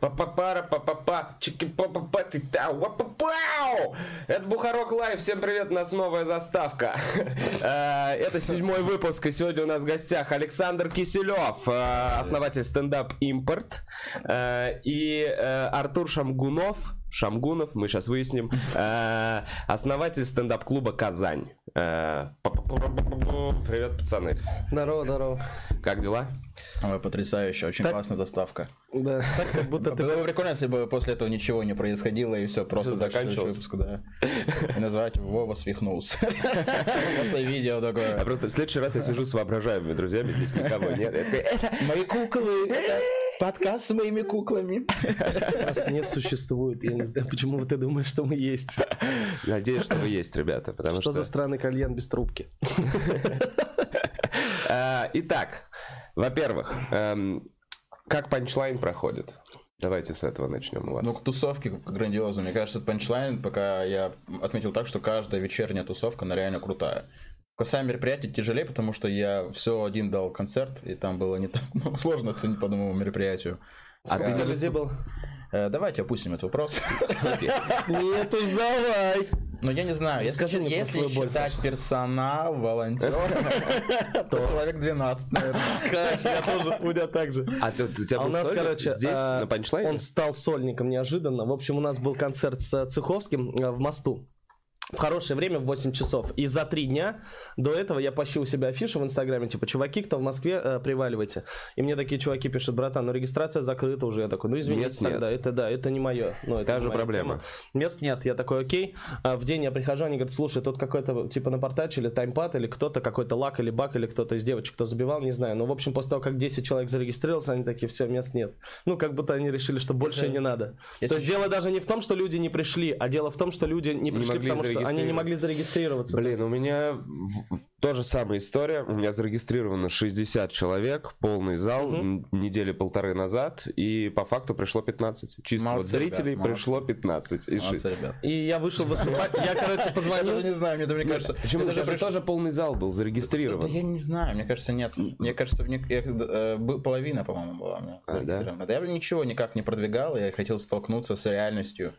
Па-па-пара, па-па-па, чики па па па ты та пау Это Бухарок Лайв, всем привет, у нас новая заставка. Э, это седьмой выпуск, и сегодня у нас в гостях Александр Киселев, э, основатель стендап Импорт, э, и Артур Шамгунов, Шамгунов, мы сейчас выясним, основатель стендап-клуба «Казань». Привет, пацаны. Здорово, здорово. Как дела? Ой, потрясающе, очень так... классная заставка. Да, так как будто ты... Было бы прикольно, если бы после этого ничего не происходило и все просто заканчивалось. Выпуск, да. И назвать Вова свихнулся. Просто видео такое. А просто в следующий раз я сижу с воображаемыми друзьями, здесь никого нет. Мои куклы, подкаст с моими куклами. Нас не существует, я не знаю, почему ты думаешь, что мы есть. Надеюсь, что вы есть, ребята, потому что... Что за странный кальян без трубки? А, итак, во-первых, эм, как панчлайн проходит? Давайте с этого начнем у вас. Ну, к тусовке грандиозно. Мне кажется, панчлайн пока я отметил так, что каждая вечерняя тусовка, она реально крутая. Сами мероприятия тяжелее, потому что я все один дал концерт, и там было не так ну, сложно оценить по одному мероприятию. А, ты где везде был? Э, давайте опустим этот вопрос. Нет уж, давай. Ну, я не знаю, если, Скажи мне если считать больше. персонал, волонтер, то человек 12, наверное. Я тоже, у меня так же. А у тебя а у нас, короче, здесь, а, на панчлайне? Он стал сольником неожиданно. В общем, у нас был концерт с Цеховским э, в мосту в хорошее время в 8 часов. И за три дня до этого я пощу у себя афишу в Инстаграме, типа, чуваки, кто в Москве, э, приваливайте. И мне такие чуваки пишут, братан, ну регистрация закрыта уже. Я такой, ну извините Мест тогда, нет. это да, это не мое. Ну, это Та же проблема. Тема. Мест нет. Я такой, окей. А в день я прихожу, они говорят, слушай, тут какой-то, типа, напортачили таймпад или кто-то, какой-то лак или бак, или кто-то из девочек, кто забивал, не знаю. Но, в общем, после того, как 10 человек зарегистрировался, они такие, все, мест нет. Ну, как будто они решили, что больше это... не надо. Если То есть дело даже не в том, что люди не пришли, а дело в том, что люди не пришли, не потому что они не могли зарегистрироваться. Блин, у меня тоже самая история. У меня зарегистрировано 60 человек, полный зал, угу. недели полторы назад, и по факту пришло 15. Чисто молодцы, вот зрителей ребят, пришло 15. И, молодцы, и я вышел выступать, я, короче, позвонил. Я не знаю, мне, мне кажется... Почему? Даже тоже полный зал был зарегистрирован. Я не знаю, мне кажется, нет. Мне кажется, э, половина, по-моему, была у меня зарегистрирована. А, да? Я ничего никак не продвигал, я хотел столкнуться с реальностью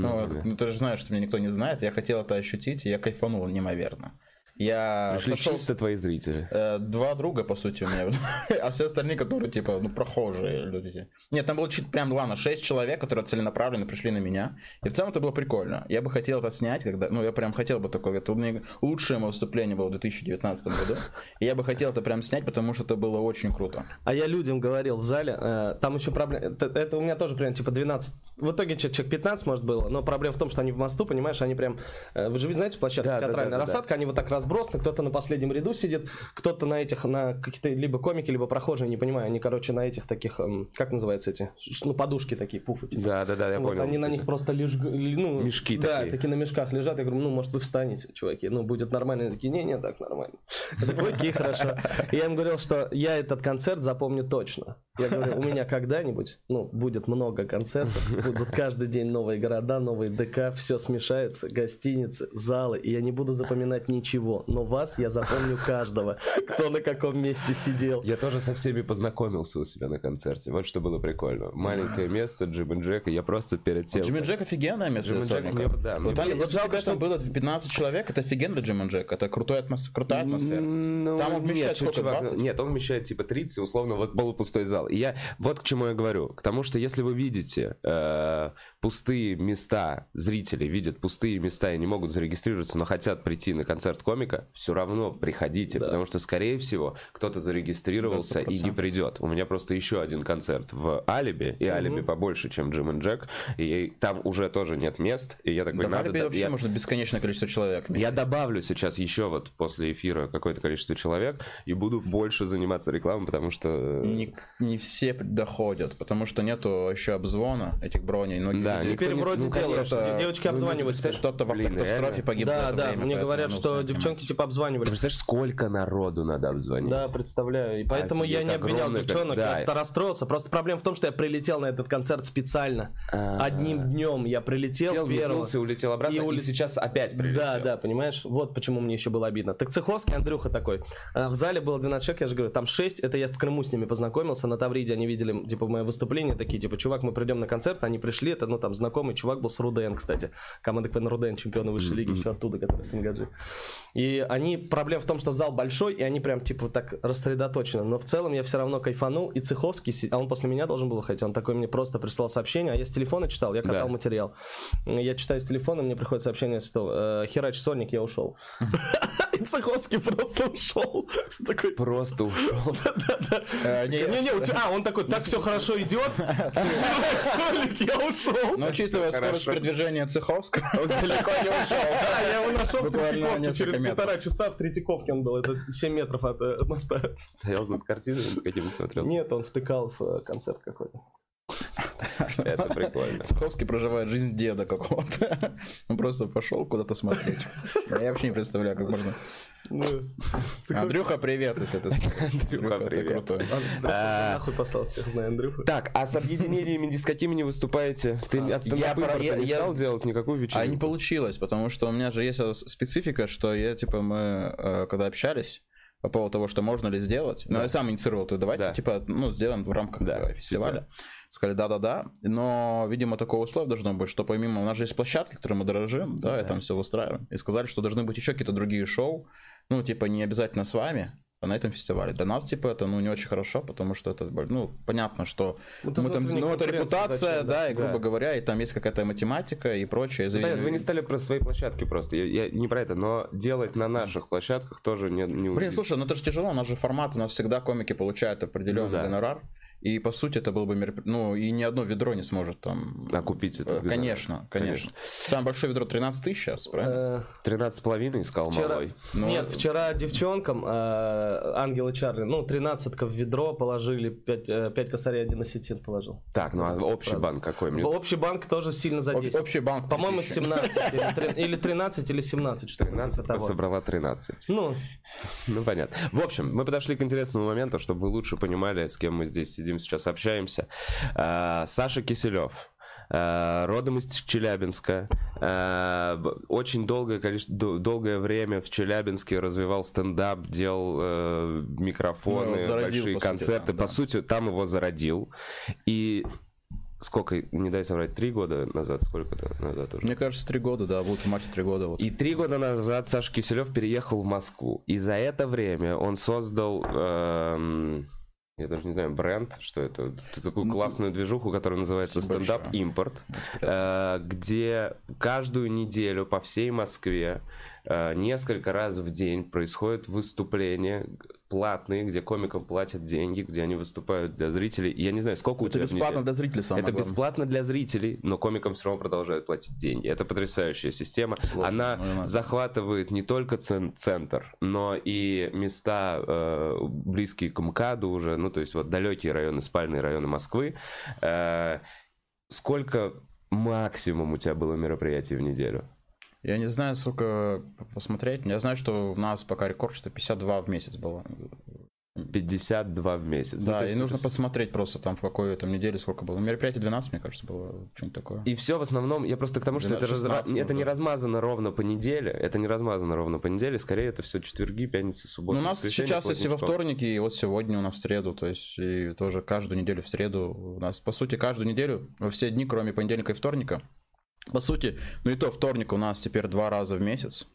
ну, ну, ты же знаешь, что меня никто не знает. Я хотел это ощутить, и я кайфанул неимоверно. Я Пришли сошел... чисто твои зрители. Э, два друга, по сути, у меня. а все остальные, которые, типа, ну, прохожие люди. Нет, там было чуть прям, ладно, шесть человек, которые целенаправленно пришли на меня. И в целом это было прикольно. Я бы хотел это снять, когда... Ну, я прям хотел бы такое. Это у меня лучшее мое выступление было в 2019 году. И я бы хотел это прям снять, потому что это было очень круто. А я людям говорил в зале, э, там еще проблема... Это, это у меня тоже прям, типа, 12... В итоге человек 15, может, было. Но проблема в том, что они в мосту, понимаешь, они прям... Э, вы же знаете площадка да, театральная да, да, рассадка, да. они вот так раз разбросаны, кто-то на последнем ряду сидит, кто-то на этих, на какие-то либо комики, либо прохожие, не понимаю, они, короче, на этих таких, эм, как называется эти, ну, подушки такие, пуфы. Типа. Да, да, да, я вот, понял. Они на них просто лишь, ну, мешки да, такие. такие на мешках лежат, я говорю, ну, может, вы встанете, чуваки, ну, будет нормально. Они такие, не-не, так нормально. Я такой, окей, хорошо. Я им говорил, что я этот концерт запомню точно. Я говорю, у меня когда-нибудь, ну, будет много концертов, будут каждый день новые города, новые ДК, все смешается, гостиницы, залы, и я не буду запоминать ничего, но вас я запомню каждого, кто на каком месте сидел. Я тоже со всеми познакомился у себя на концерте, вот что было прикольно. Маленькое место Джим и Джека, я просто перед тем... Джим и Джек офигенное место Джим Джек, мне, да, вот, там, вот жалко, что было 15 человек, это офигенно Джим и Джек, это крутая атмосфера. Крутая атмосфера. Ну, там он вмещает нет, сколько, чувак, 20? Нет, он вмещает типа 30, условно, вот полупустой зал. И я вот к чему я говорю. К тому, что если вы видите э, пустые места, зрители видят пустые места и не могут зарегистрироваться, но хотят прийти на концерт комика, все равно приходите, да. потому что, скорее всего, кто-то зарегистрировался 100%. и не придет. У меня просто еще один концерт в Алиби, и угу. Алиби побольше, чем Джим и Джек, и там уже тоже нет мест, и я такой, да, надо... В Алиби вообще я... можно бесконечное количество человек. Я добавлю сейчас еще вот после эфира какое-то количество человек, и буду больше заниматься рекламой, потому что... Не, не все доходят, потому что нету еще обзвона этих броней. Но да, теперь вроде ну, делают. Девочки ну, обзванивают. Кто-то в автокатастрофе погиб Да, да, мне говорят, что девчонки типа обзванивали. Ты представляешь, сколько народу надо обзвонить? Да, представляю. И поэтому я не обвинял девчонок, я как-то расстроился. Просто проблема в том, что я прилетел на этот концерт специально. А. Одним днем я прилетел Сел, первым. улетел обратно, и сейчас опять прилетел. Да, да, понимаешь? Вот почему мне еще было обидно. Так Цеховский, Андрюха такой. А, в зале было 12 человек, я же говорю, там 6, это я в Крыму с ними познакомился на Тавриде, они видели, типа, мое выступление, такие, типа, чувак, мы придем на концерт, они пришли, это, ну, там, знакомый чувак был с Руден, кстати, команда КВН Руден, чемпионы высшей лиги, еще оттуда, который с НГД. И они, проблема в том, что зал большой, и они прям, типа, так рассредоточены, но в целом я все равно кайфанул, и Цеховский, а он после меня должен был выходить, он такой мне просто прислал сообщение, а я с телефона читал, я катал да. материал. Я читаю с телефона, мне приходит сообщение, что э, Херач Сольник, я ушел. И Цеховский просто ушел. Такой... Просто ушел. Э, Не-не, а, он такой, так все хорошо идет. Сольник, я ушел. Но учитывая скорость продвижения Цеховского, он далеко не ушел. Да, я его нашел в Третьяковке, через полтора часа в Третьяковке он был, это 7 метров от э, моста. Стоял над картиной, каким смотрел? Нет, он втыкал в э, концерт какой-то. Это прикольно. Суховский проживает жизнь деда какого-то. Он просто пошел куда-то смотреть. Я вообще не представляю, как можно... Ну, Андрюха, привет, если ты Андрюха, привет. крутой. А, нахуй послал всех, знаю Андрюха. Так, а с объединениями ни с какими не выступаете? Ты а, от стендапа не стал делать никакую вечеринку? А не получилось, потому что у меня же есть специфика, что я, типа, мы, э, когда общались, по поводу того, что можно ли сделать. Но я сам инициировал, то давайте, типа, ну, сделаем в рамках фестиваля. Сказали, да-да-да, но, видимо, такое условие должно быть, что помимо, у нас же есть площадки, которые мы дорожим, да, да, и там все выстраиваем. И сказали, что должны быть еще какие-то другие шоу, ну, типа, не обязательно с вами, на этом фестивале. Для нас, типа, это, ну, не очень хорошо, потому что это, ну, понятно, что ну, мы там, ну, это репутация, зачем, да, да, и, грубо да. говоря, и там есть какая-то математика и прочее. Понятно, вы не стали про свои площадки просто, я, я не про это, но делать на наших площадках тоже не, не Блин, слушай, ну это же тяжело, у нас же формат, у нас всегда комики получают определенный ну, да. гонорар. И по сути это было бы мероприятие. Ну, и ни одно ведро не сможет там. Окупить это. Э, конечно, конечно. Самое большое ведро 13 тысяч сейчас, правильно? 13 с половиной искал вчера... малой. Но... Нет, вчера девчонкам э, Ангел и Чарли, ну, 13 в ведро положили, 5, 5 э, косарей, один осетин положил. Так, ну а общий банк какой? Мне... Общий банк тоже сильно задействован. Общий банк. По-моему, 17 или 13 или 17. Что 13 того. собрала 13. Ну. ну, понятно. В общем, мы подошли к интересному моменту, чтобы вы лучше понимали, с кем мы здесь сидим сейчас общаемся. А, Саша Киселев. А, родом из Челябинска. А, очень долгое, количество, долгое время в Челябинске развивал стендап, делал э, микрофоны, ну, зародил, большие по концерты. Сути, да, по да. сути, там его зародил. И сколько, не дай соврать, три года назад, сколько то назад уже? Мне кажется, три года, да, будут в марте три года. Вот. И три года назад Саша Киселев переехал в Москву. И за это время он создал... Э, я даже не знаю, бренд, что это, такую ну, классную движуху, которая называется стендап импорт, э, где каждую неделю по всей Москве несколько раз в день происходят выступления платные, где комикам платят деньги, где они выступают для зрителей. Я не знаю, сколько это у тебя бесплатно для зрителей, самое Это главное. бесплатно для зрителей, но комикам все равно продолжают платить деньги. Это потрясающая система. Сложно, Она наверное. захватывает не только центр, но и места э, близкие к МКАДу уже, ну то есть вот далекие районы, спальные районы Москвы. Э, сколько максимум у тебя было мероприятий в неделю? Я не знаю, сколько посмотреть. Я знаю, что у нас пока рекорд, что 52 в месяц было. 52 в месяц. Да, ну, и нужно это... посмотреть просто там в какой там неделе сколько было. Мероприятие 12, мне кажется, было что-нибудь такое. И все в основном, я просто к тому, что 12, это, 16, разра... это не размазано ровно по неделе, это не размазано ровно по неделе, скорее это все четверги, пятницы, субботы. Ну, у нас сейчас, если во вторник, и вот сегодня у нас в среду, то есть и тоже каждую неделю в среду, у нас по сути каждую неделю, во все дни, кроме понедельника и вторника, по сути, ну и то вторник у нас теперь два раза в месяц.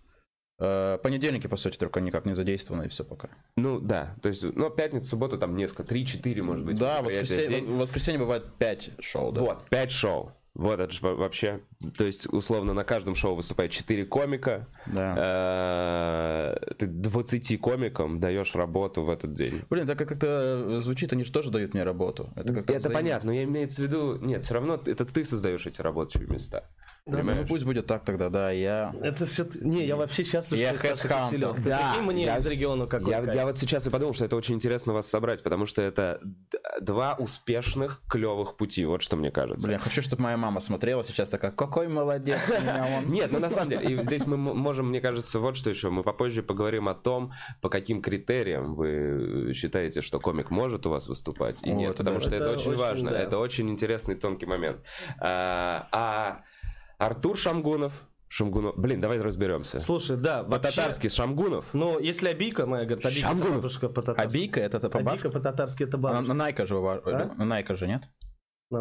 Э, понедельники, по сути, только никак не задействованы, и все пока. Ну да, то есть, ну, пятница, суббота там несколько, три-четыре, может быть. Да, воскресенье, воскресенье бывает пять шоу, да. Вот, пять шоу. Вот это же вообще, то есть, условно, на каждом шоу выступает 4 комика. Да. Э, ты 20 комикам даешь работу в этот день. Блин, так как-то звучит, они же тоже дают мне работу. Это, это понятно, но я имею в виду, нет, все равно это ты создаешь эти рабочие места. Да, ну пусть будет так тогда, да, я... Это все... Не, я вообще счастлив, я что Саша Киселев. Да, мне я, из региона какой я, я вот сейчас и подумал, что это очень интересно вас собрать, потому что это два успешных, клевых пути, вот что мне кажется. Блин, хочу, чтобы моя мама смотрела сейчас такая, какой молодец Нет, ну на самом деле, и здесь мы можем, мне кажется, вот что еще, мы попозже поговорим о том, по каким критериям вы считаете, что комик может у вас выступать и нет, потому что это очень важно, это очень интересный тонкий момент. А, а Артур Шамгунов, Шамгунов. Блин, давай разберемся. Слушай, да, По-татарски Шамгунов. Ну, если обийка моя, говорит, обийка Шамгунов. бабушка по-татарски. Абийка это, это по Обийка по-татарски это На, бабушка. на Найка же, А? на Найка же, нет?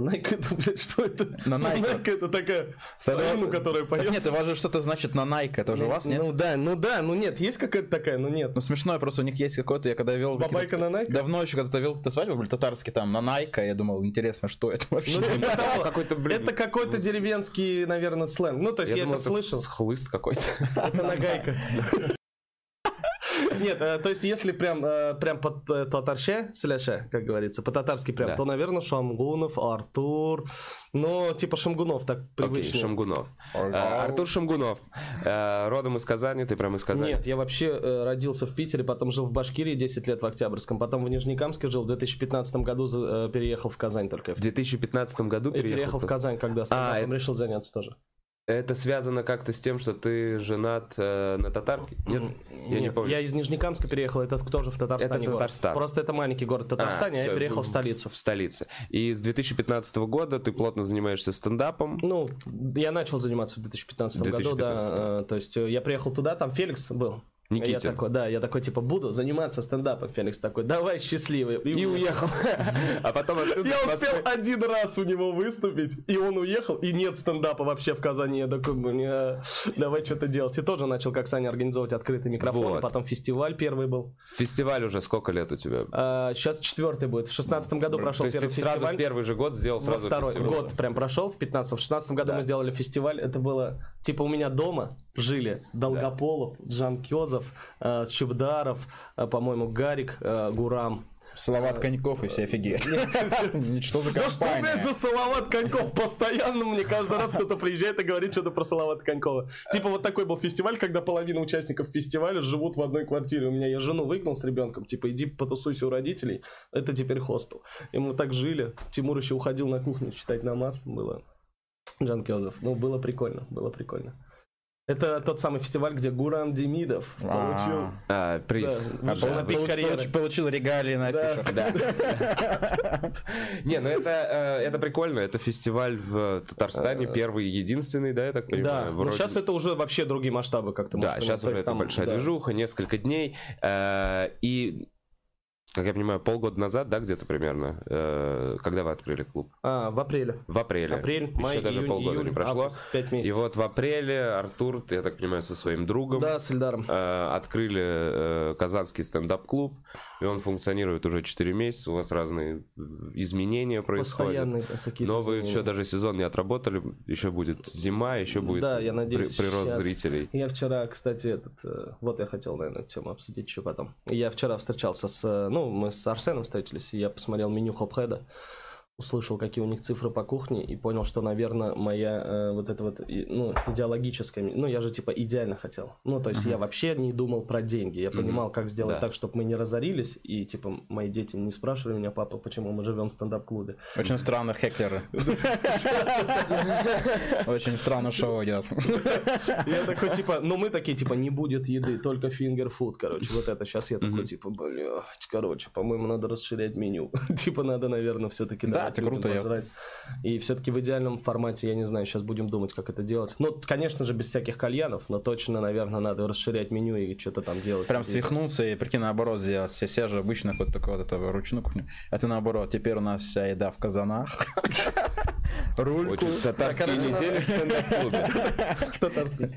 На Nike это, блядь, что это? На Nike. это такая Фаину, которая поет. нет, у вас же что-то значит на Найка, это же у вас, нет? Ну да, ну да, ну нет, есть какая-то такая, ну нет. Ну смешно, просто у них есть какой-то, я когда вел... Бабайка какие-то- на Nike? Давно еще когда-то вел какие-то свадьбы, были татарские там, на Найка, я думал, интересно, что это вообще? Ну, типа того. какой-то, блин, Это какой-то деревенский, наверное, сленг. Ну, то есть я, это слышал. хлыст какой-то. Это нагайка. Нет, э, то есть если прям, э, прям по т- татарше, сляше, как говорится, по-татарски прям, то, наверное, Шамгунов, Артур, ну, типа Шамгунов так Окей, привычнее. Шамгунов. Э, Артур Шамгунов. Э, Родом из Казани, ты прям из Казани. Нет, я вообще э, родился в Питере, потом жил в Башкирии 10 лет в Октябрьском, потом в Нижнекамске жил, в 2015 году э, переехал в Казань только. В 2015 году переехал. переехал в Казань, когда стендапом это- решил заняться тоже. Это связано как-то с тем, что ты женат э, на татарке? Нет? Я не Нет, помню. я из Нижнекамска переехал, это тоже в Татарстане Это город. Татарстан. Просто это маленький город в Татарстане, а, я всё, переехал в столицу. В столице. И с 2015 года ты плотно занимаешься стендапом. Ну, я начал заниматься в 2015 году, 2015. да. э, То есть э, я приехал туда, там Феликс был. Никитин. Я такой, да, я такой, типа, буду заниматься стендапом. Феликс такой, давай, счастливый. И уехал. А потом отсюда Я успел один раз у него выступить, и он уехал, и нет стендапа вообще в Казани. Я такой, давай что-то делать. И тоже начал, как Саня, организовывать открытый микрофон. Потом фестиваль первый был. Фестиваль уже сколько лет у тебя? А, сейчас четвертый будет. В шестнадцатом году прошел То есть ты первый сразу фестиваль. в первый же год сделал сразу второй год прям прошел, в 15 В 16 году мы сделали фестиваль. Это было, типа, у меня дома жили Долгополов, Джан Кёзов, э, Чебдаров, э, по-моему, Гарик, э, Гурам. Салават Коньков и все офигеют. Что за Да что, блядь, компания? за Салават Коньков? Постоянно мне каждый раз кто-то приезжает и говорит что-то про Салавата Конькова. Типа вот такой был фестиваль, когда половина участников фестиваля живут в одной квартире. У меня я жену выгнал с ребенком, типа иди потусуйся у родителей. Это теперь хостел. И мы так жили. Тимур еще уходил на кухню читать намаз. Было Джан Кёзов. Ну, было прикольно, было прикольно. Это тот самый фестиваль, где Гурам Демидов получил... А, приз. Да, А, да. на пик Получ- Получил регалии на Да. афишах. Не, ну это, э, это прикольно. Это фестиваль в Татарстане, первый и единственный, да, я так Да, понимаю? но Вроде- сейчас это уже вообще другие масштабы, как ты Да, сейчас уже это большая да. движуха, несколько дней. э, И, как я понимаю, полгода назад, да, где-то примерно, э, когда вы открыли клуб? А, в апреле. В апреле. Апрель, Еще май, даже июнь, полгода июль, не прошло. август, пять И месяцев. вот в апреле Артур, я так понимаю, со своим другом Да, с Эльдаром. э, открыли э, казанский стендап-клуб, и он функционирует уже 4 месяца, у вас разные изменения происходят. Постоянные какие-то Но вы изменения. еще даже сезон не отработали, еще будет зима, еще будет Да, я при- надеюсь, прирост щас- зрителей. Я вчера, кстати, этот, э, вот я хотел, наверное, эту тему обсудить еще потом. Я вчера встречался с, э, ну, мы с Арсеном встретились, и я посмотрел меню Хопхеда, услышал, какие у них цифры по кухне, и понял, что, наверное, моя э, вот эта вот, и- ну, идеологическая, ну, я же, типа, идеально хотел. Ну, то есть я вообще не думал про деньги, я понимал, как сделать Да. так, чтобы мы не разорились, и, типа, мои дети не спрашивали меня, папа, почему мы живем в стендап-клубе. Очень странно хеклеры. Очень странно шоу идет. Я такой, типа, ну мы такие, типа, не будет еды, только фингерфуд, короче, вот это. Сейчас я такой, типа, блядь, короче, по-моему, надо расширять меню. Типа, надо, наверное, все-таки Да, это круто, я- И все-таки в идеальном формате, я не знаю, сейчас будем думать, как это делать. Ну, конечно же, без всяких кальянов, но точно, наверное, надо расширять меню и что-то там делать. Прям свихнуться и, прикинь, наоборот сделать. Все, все же обычно вот такой вот это ручную кухню. А ты наоборот, теперь у нас вся еда в казанах. Рульку. Очень татарские недели в стендап-клубе. в татарском.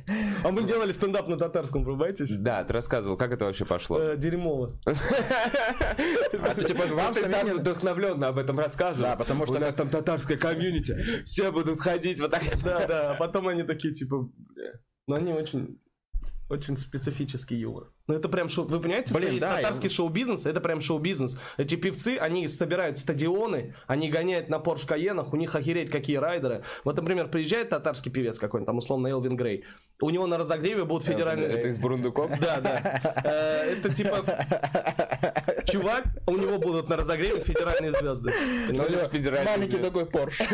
А мы делали стендап на татарском, врубайтесь? Да, ты рассказывал, как это вообще пошло? Э, Дерьмово. А ты типа вам не- вдохновленно об этом рассказывал. Да, потому что у нас там татарская комьюнити, все будут ходить вот так. Да, да, а потом они такие, типа, бля. Ну, они очень, очень специфический юмор. Ну, это прям шоу... Вы понимаете, Блин, что есть да, татарский шоу-бизнес? Это прям шоу-бизнес. Эти певцы, они собирают стадионы, они гоняют на Порш Каенах, у них охереть какие райдеры. Вот, например, приезжает татарский певец какой-нибудь, там, условно, Элвин Грей. У него на разогреве будут федеральные... Это из Бурундуков? Да, да. Э, Это типа... Чувак, у него будут на разогреве федеральные звезды. Ну, Маленький такой Порш.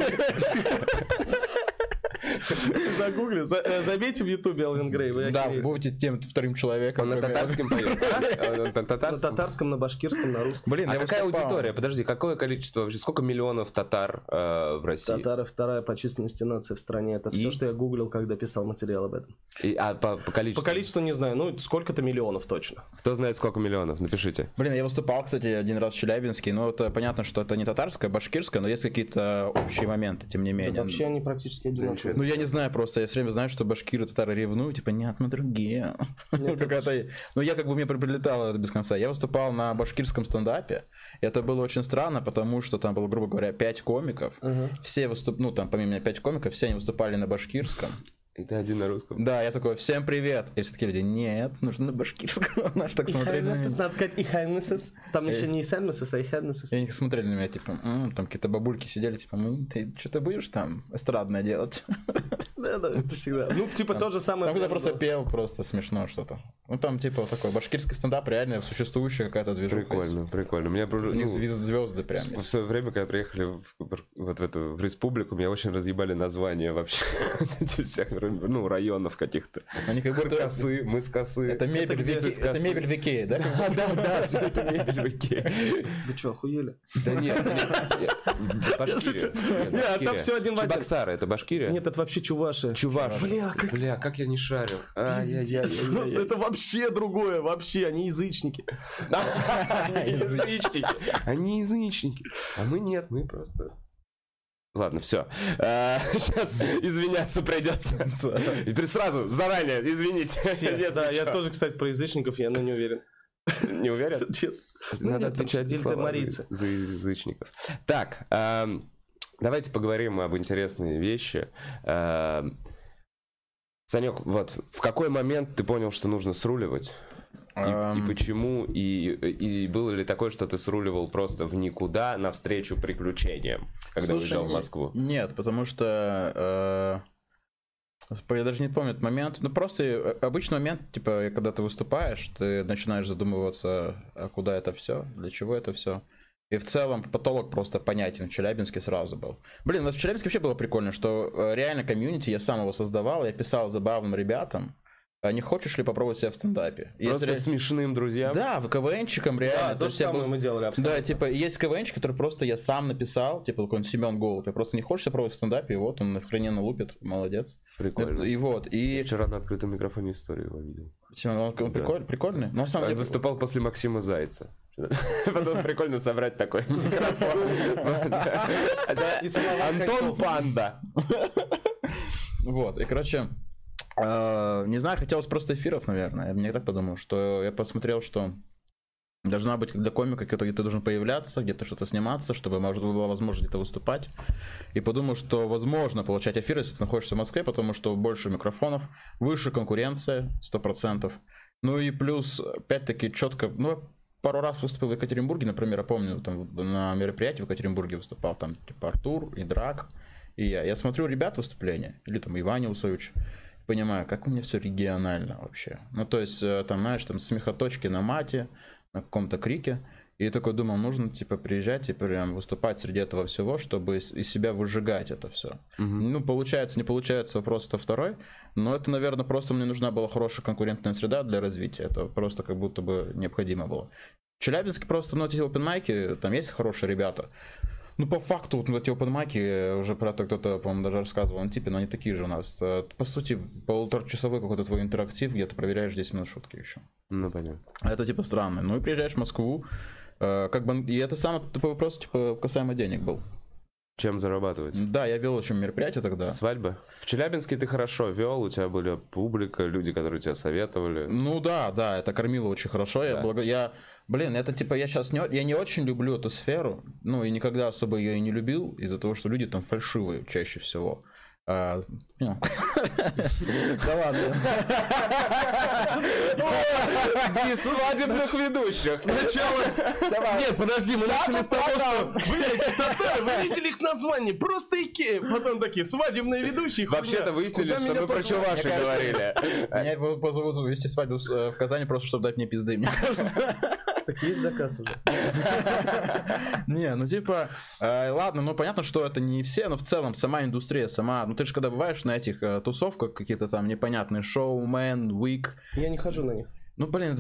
Загугли, забейте в ютубе Элвин Грей. Да, будете тем вторым человеком. Он на татарском поет, На татарском, на башкирском, на русском. Блин, а какая аудитория? Подожди, какое количество вообще? Сколько миллионов татар э, в России? Татары вторая по численности нации в стране. Это все, что я гуглил, когда писал материал об этом. А по количеству? По количеству не знаю, ну сколько-то миллионов точно. Кто знает, сколько миллионов? Напишите. Блин, я выступал, кстати, один раз в Челябинске, но это понятно, что это не татарское, а башкирское, но есть какие-то общие моменты, тем не менее. вообще они практически одинаковые. Ну я не знаю, просто я все время знаю, что башкиры татары ревнуют, типа, нет, мы другие. Какая-то... Ну я как бы мне прилетало это без конца. Я выступал на башкирском стендапе, это было очень странно, потому что там было, грубо говоря, пять комиков. Все выступ... ну там помимо меня пять комиков, все они выступали на башкирском. И ты один на русском. Да, я такой, всем привет. И все такие люди, нет, нужно на башкирском. Наш так смотрели на меня. Надо сказать и хайнесес. Там еще не сеннесес, а и хайнесес. И они смотрели на меня, типа, там какие-то бабульки сидели, типа, ты что-то будешь там эстрадное делать? Да, да, это всегда. Ну, типа, то же самое. Там кто-то просто пел, просто смешно что-то. Ну, там, типа, такой башкирский стендап, реально существующая какая-то движуха. Прикольно, прикольно. Меня ну, звезды прям. В свое время, когда приехали вот в эту в республику, меня очень разъебали названия вообще всех, ну, районов каких-то. Они как будто... Косы, мы с косы. Это мебель, это мебель в Икее, да? Да, да, все это мебель в Икее. Вы что, охуели? Да нет, Башкирия. Нет, это все один в один. Чебоксары, это Башкирия? Нет, это вообще Чуваши. Чуваши. Бля, как... Бля, как я не шарю. Это вообще другое, вообще, они язычники. Язычники. Они язычники. А мы нет, мы просто... Ладно, все. Сейчас извиняться придется. И сразу, заранее, извините. Да, я тоже, кстати, про язычников, я не уверен. Не уверен? Нет. Надо отвечать за слова за язычников. Так, давайте поговорим об интересной вещи. Санек, вот в какой момент ты понял, что нужно сруливать? И, um... и почему? И, и было ли такое, что ты сруливал просто в никуда навстречу приключениям, когда Слушай, уезжал в Москву? Нет, потому что э, я даже не помню этот момент. Ну просто э, обычный момент, типа, когда ты выступаешь, ты начинаешь задумываться, а куда это все, для чего это все. И в целом потолок просто понятен в Челябинске сразу был. Блин, у нас в Челябинске вообще было прикольно, что э, реально комьюнити, я сам его создавал, я писал забавным ребятам, а не хочешь ли попробовать себя в стендапе? Просто Если... смешным друзьям? Да, в КВНчиком реально. Да, то же самое был... мы делали абсолютно. Да, типа, есть КВНчик, который просто я сам написал, типа, какой-нибудь Семен Голубь. Я просто не хочешь себя пробовать в стендапе, и вот он охрененно лупит, молодец. Прикольно. И вот, и... Я вчера на открытом микрофоне историю его видел. Он, он да. прикольный, прикольный? Но на самом деле... выступал после Максима Зайца. Потом прикольно собрать такой Антон Панда. Вот, и, короче, а, не знаю, хотелось просто эфиров, наверное. Я мне так подумал, что я посмотрел, что должна быть для комика где-то где должен появляться, где-то что-то сниматься, чтобы может была возможность где-то выступать. И подумал, что возможно получать эфиры, если ты находишься в Москве, потому что больше микрофонов, выше конкуренция, 100%. Ну и плюс, опять-таки, четко, ну, пару раз выступил в Екатеринбурге, например, я помню, там на мероприятии в Екатеринбурге выступал, там типа Артур и Драк, и я. Я смотрю ребят выступления, или там Иваня Усович, понимаю, как у меня все регионально вообще. Ну, то есть, э, там, знаешь, там смехоточки на мате, на каком-то крике. И такой думал, нужно, типа, приезжать и прям выступать среди этого всего, чтобы из, из себя выжигать это все. Угу. Ну, получается, не получается, вопрос-то второй. Но это, наверное, просто мне нужна была хорошая конкурентная среда для развития. Это просто как будто бы необходимо было. В Челябинске просто, ну, эти open там есть хорошие ребята. Ну, по факту, вот эти опенмаки, э, уже про это кто-то, по-моему, даже рассказывал на типе, но они такие же у нас. Э, по сути, полуторачасовой какой-то твой интерактив, где ты проверяешь 10 минут шутки еще. Ну, понятно. Это типа странно. Ну и приезжаешь в Москву, э, как бы, и это самый тупой вопрос, типа, касаемо денег был. Чем зарабатывать? Да, я вел очень мероприятие тогда. Свадьбы? В Челябинске ты хорошо вел, у тебя были публика, люди, которые тебя советовали. Ну да, да, это кормило очень хорошо. Да. Я, благо... я, блин, это типа я сейчас не, я не очень люблю эту сферу, ну и никогда особо ее и не любил из-за того, что люди там фальшивые чаще всего. А, да ладно. Свадебных ведущих. Сначала... Нет, подожди, мы начали с того, что вы эти татары, вы видели их название, просто Икея. Потом такие, свадебные ведущие. Вообще-то выяснили, что мы про чуваши говорили. Меня позовут вести свадьбу в Казани просто, чтобы дать мне пизды, мне кажется. Так есть заказ уже. Не, ну типа, э, ладно, ну понятно, что это не все, но в целом сама индустрия, сама, ну ты же когда бываешь на этих э, тусовках какие-то там непонятные шоу, man, week. Я не хожу на них. Ну, блин,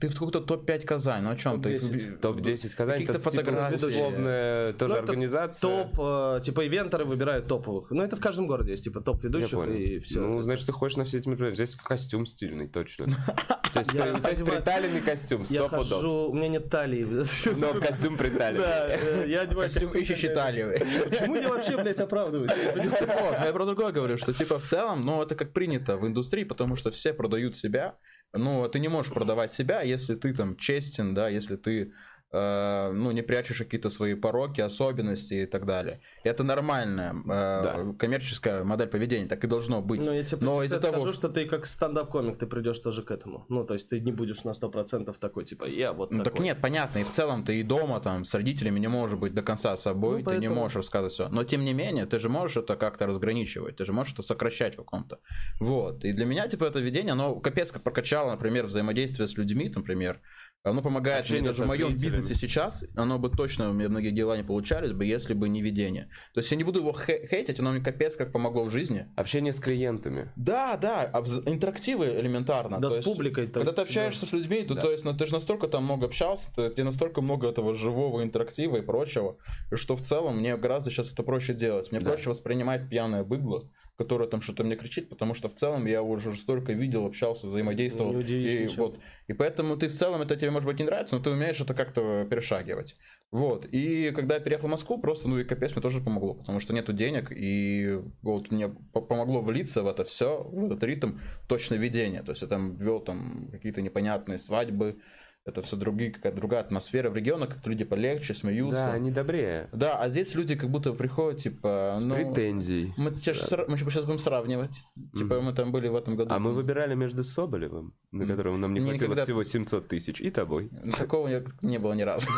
ты в какой-то топ-5 Казань, ну о чем ты? Топ-10 Казань, Каких-то фотографий. Типа, условная тоже Ну, это организация. Топ, э, типа, ивентеры выбирают топовых. Ну, это в каждом городе есть, типа, топ Я ведущих понял. и все. Ну, значит, ты ходишь на все эти мероприятия. Здесь костюм стильный, точно. Одеваю- приталенный костюм, я хожу, у меня нет талии. Но костюм приталенный. Да, э, я одеваю Костюм ищущий талию. Почему я вообще, блядь, оправдываюсь? Вот, я про другое говорю, что типа в целом, ну это как принято в индустрии, потому что все продают себя. Ну, ты не можешь продавать себя, если ты там честен, да, если ты э, ну, не прячешь какие-то свои пороки, особенности и так далее. Это нормальная э, Да. коммерческая модель поведения, так и должно быть. Ну, я тебе Но из-за скажу, того, что ты как стендап-комик, ты придешь тоже к этому. Ну, то есть ты не будешь на 100% такой, типа, я вот Ну так такой. нет, понятно, и в целом ты и дома там с родителями не можешь быть до конца собой, Ну, ты не можешь рассказывать все. Но тем не менее, ты же можешь это как-то разграничивать, ты же можешь это сокращать в каком-то. Вот. И для меня, типа, это видение, оно капец как прокачало, например, взаимодействие с людьми, например. Оно помогает мне даже в моем бизнесе сейчас, оно бы точно, у меня многие дела не получались бы, если бы не видение. То есть я не буду его хе- хейтить, оно мне капец как помогло в жизни. Общение с клиентами. Да, да, а интерактивы элементарно. Да, То с есть, публикой. то когда есть, ты общаешься с людьми, то, то есть, ну, ты же настолько там много общался, ты, тебе настолько много этого живого интерактива и прочего, что в целом мне гораздо сейчас это проще делать. Мне Да. проще воспринимать пьяное быдло, которое там что-то мне кричит, потому что в целом я уже столько видел, общался, взаимодействовал. Не удивишь и, вот, и поэтому ты в целом, это тебе может быть не нравится, но ты умеешь это как-то перешагивать. Вот. И когда я переехал в Москву, просто, ну и капец, мне тоже помогло, потому что нету денег, и вот мне по- помогло влиться в это все, в этот ритм точно ведения. То есть я там вел там какие-то непонятные свадьбы, это все другие, какая-то другая атмосфера. В регионах как-то люди полегче, смеются. Да, они добрее. Да, а здесь люди как будто приходят, типа, С ну... претензией. Мы, же сра- мы сейчас будем сравнивать. Типа, мы там были в этом году. А мы выбирали между Соболевым, на которого нам не хватило никогда- всего 700 тысяч, и тобой. Такого не, не было ни разу.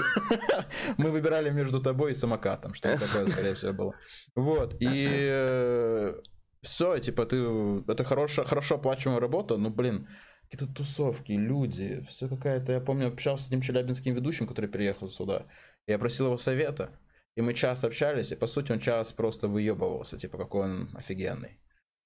Мы выбирали между тобой и самокатом, что такое, скорее всего, было. Вот, и все, типа, ты, это хорошая, хорошо оплачиваемая работа, но, блин, какие-то тусовки, люди, все какая-то... Я помню, общался с одним челябинским ведущим, который приехал сюда. Я просил его совета, и мы час общались, и, по сути, он час просто выебывался, типа, какой он офигенный.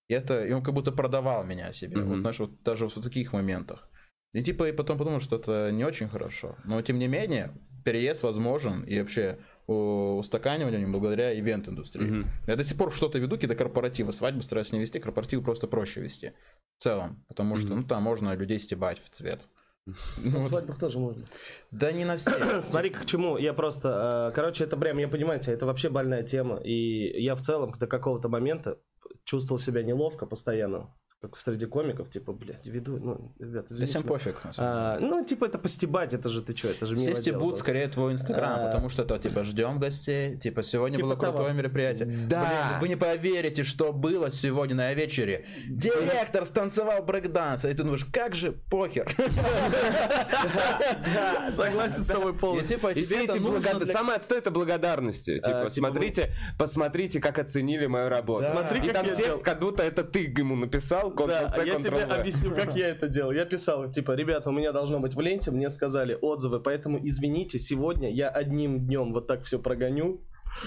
И это, и он как будто продавал меня себе, Мгм. вот, знаешь, вот даже вот в таких моментах. И типа и потом подумал, что это не очень хорошо. Но тем не менее, переезд возможен и вообще у- устаканивание благодаря ивент-индустрии. Мгм. Я до сих пор что-то веду, какие-то корпоративы. Свадьбы стараюсь не вести, корпоративы просто проще вести. В целом. Потому что, Мгм. ну, там можно людей стебать в цвет. Ну, На вот. свадьбах тоже можно. Да не на все. Смотри, к чему. Я просто... э, Короче, это прям, я понимаете, это вообще больная тема. И я в целом до какого-то момента чувствовал себя неловко постоянно. Как среди комиков, типа, блядь, веду... Ну, ребят, Да извините. всем пофиг. А, ну, типа, это постебать, это же ты что, это же милое Все дело стебут было. скорее твой инстаграм, А. потому что это типа ждем гостей, типа сегодня Типа было того. крутое мероприятие. Да. Блин, вы не поверите, что было сегодня на вечере. Директор станцевал брейкданс, и ты думаешь, как же похер. Согласен с тобой полностью. типа И все тебе это эти нужно благо- для- Самое отстой это благодарности. Типа, типа, смотрите, посмотрите, как оценили мою работу. Да. Смотри, и там текст, как будто это ты ему написал, Да, я тебе объясню, как я это делал. Я писал, типа, ребята, у меня должно быть в ленте, мне сказали отзывы, поэтому извините, сегодня я одним днем вот так все прогоню,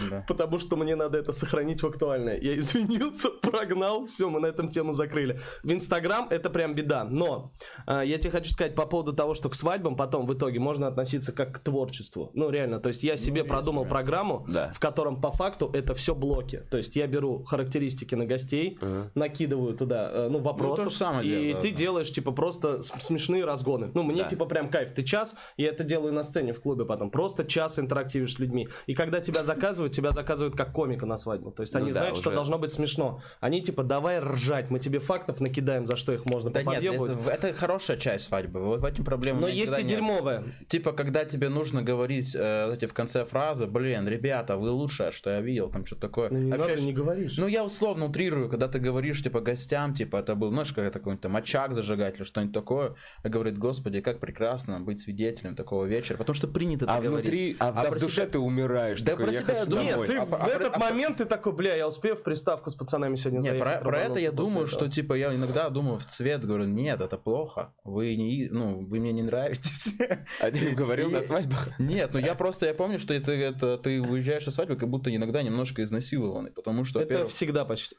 Да. потому что мне надо это сохранить в актуальное. Я извинился, прогнал, все, мы на этом тему закрыли. В Инстаграм это прям беда. Но а, я тебе хочу сказать по поводу того, что к свадьбам потом в итоге можно относиться как к творчеству. Ну, реально, то есть я себе есть продумал вариант. программу, Да. в котором по факту это все блоки. То есть я беру характеристики на гостей, Ага. накидываю туда, э, ну, вопросов, то же самое и дело, ты да. делаешь, типа, просто смешные разгоны. Ну, мне, Да. типа, прям кайф. Ты час, я это делаю на сцене в клубе потом, просто час интерактивишь с людьми. И когда тебя заказывают, тебя заказывают как комика на свадьбу. То есть Ну они да, знают, что уже. должно быть смешно. Они, типа, давай ржать, мы тебе фактов накидаем, за что их можно Да нет, это, это хорошая часть свадьбы. Вот в этом проблема. Но есть и нет. дерьмовая. Типа, когда тебе нужно говорить э, в конце фразы, блин, ребята, вы лучшее, что я видел, там что-то такое. Ну, не надо, Общаешься- не говоришь. Ну, я условно утрирую, когда ты говоришь, типа, гостям, типа, это был, знаешь, какой-то какой-нибудь там очаг зажигать или что-нибудь такое, и говорит, господи, как прекрасно быть свидетелем такого вечера, потому что принято А это говорить. внутри, а, в- А да, про в душе себя- ты умираешь. Да такой, про себя я я думаю... Нет, ты а- в а- этот а- момент ты такой, бля, я успею в приставку с пацанами сегодня Нет, заехать. про, про это я думаю, этого. что типа я иногда думаю в цвет, говорю, нет, это плохо, вы не, ну, вы мне не нравитесь. А ты говорил на свадьбах? Нет, ну я просто, я помню, что это, это ты уезжаешь на свадьбу, как будто иногда немножко изнасилованный, потому что, Это всегда почти.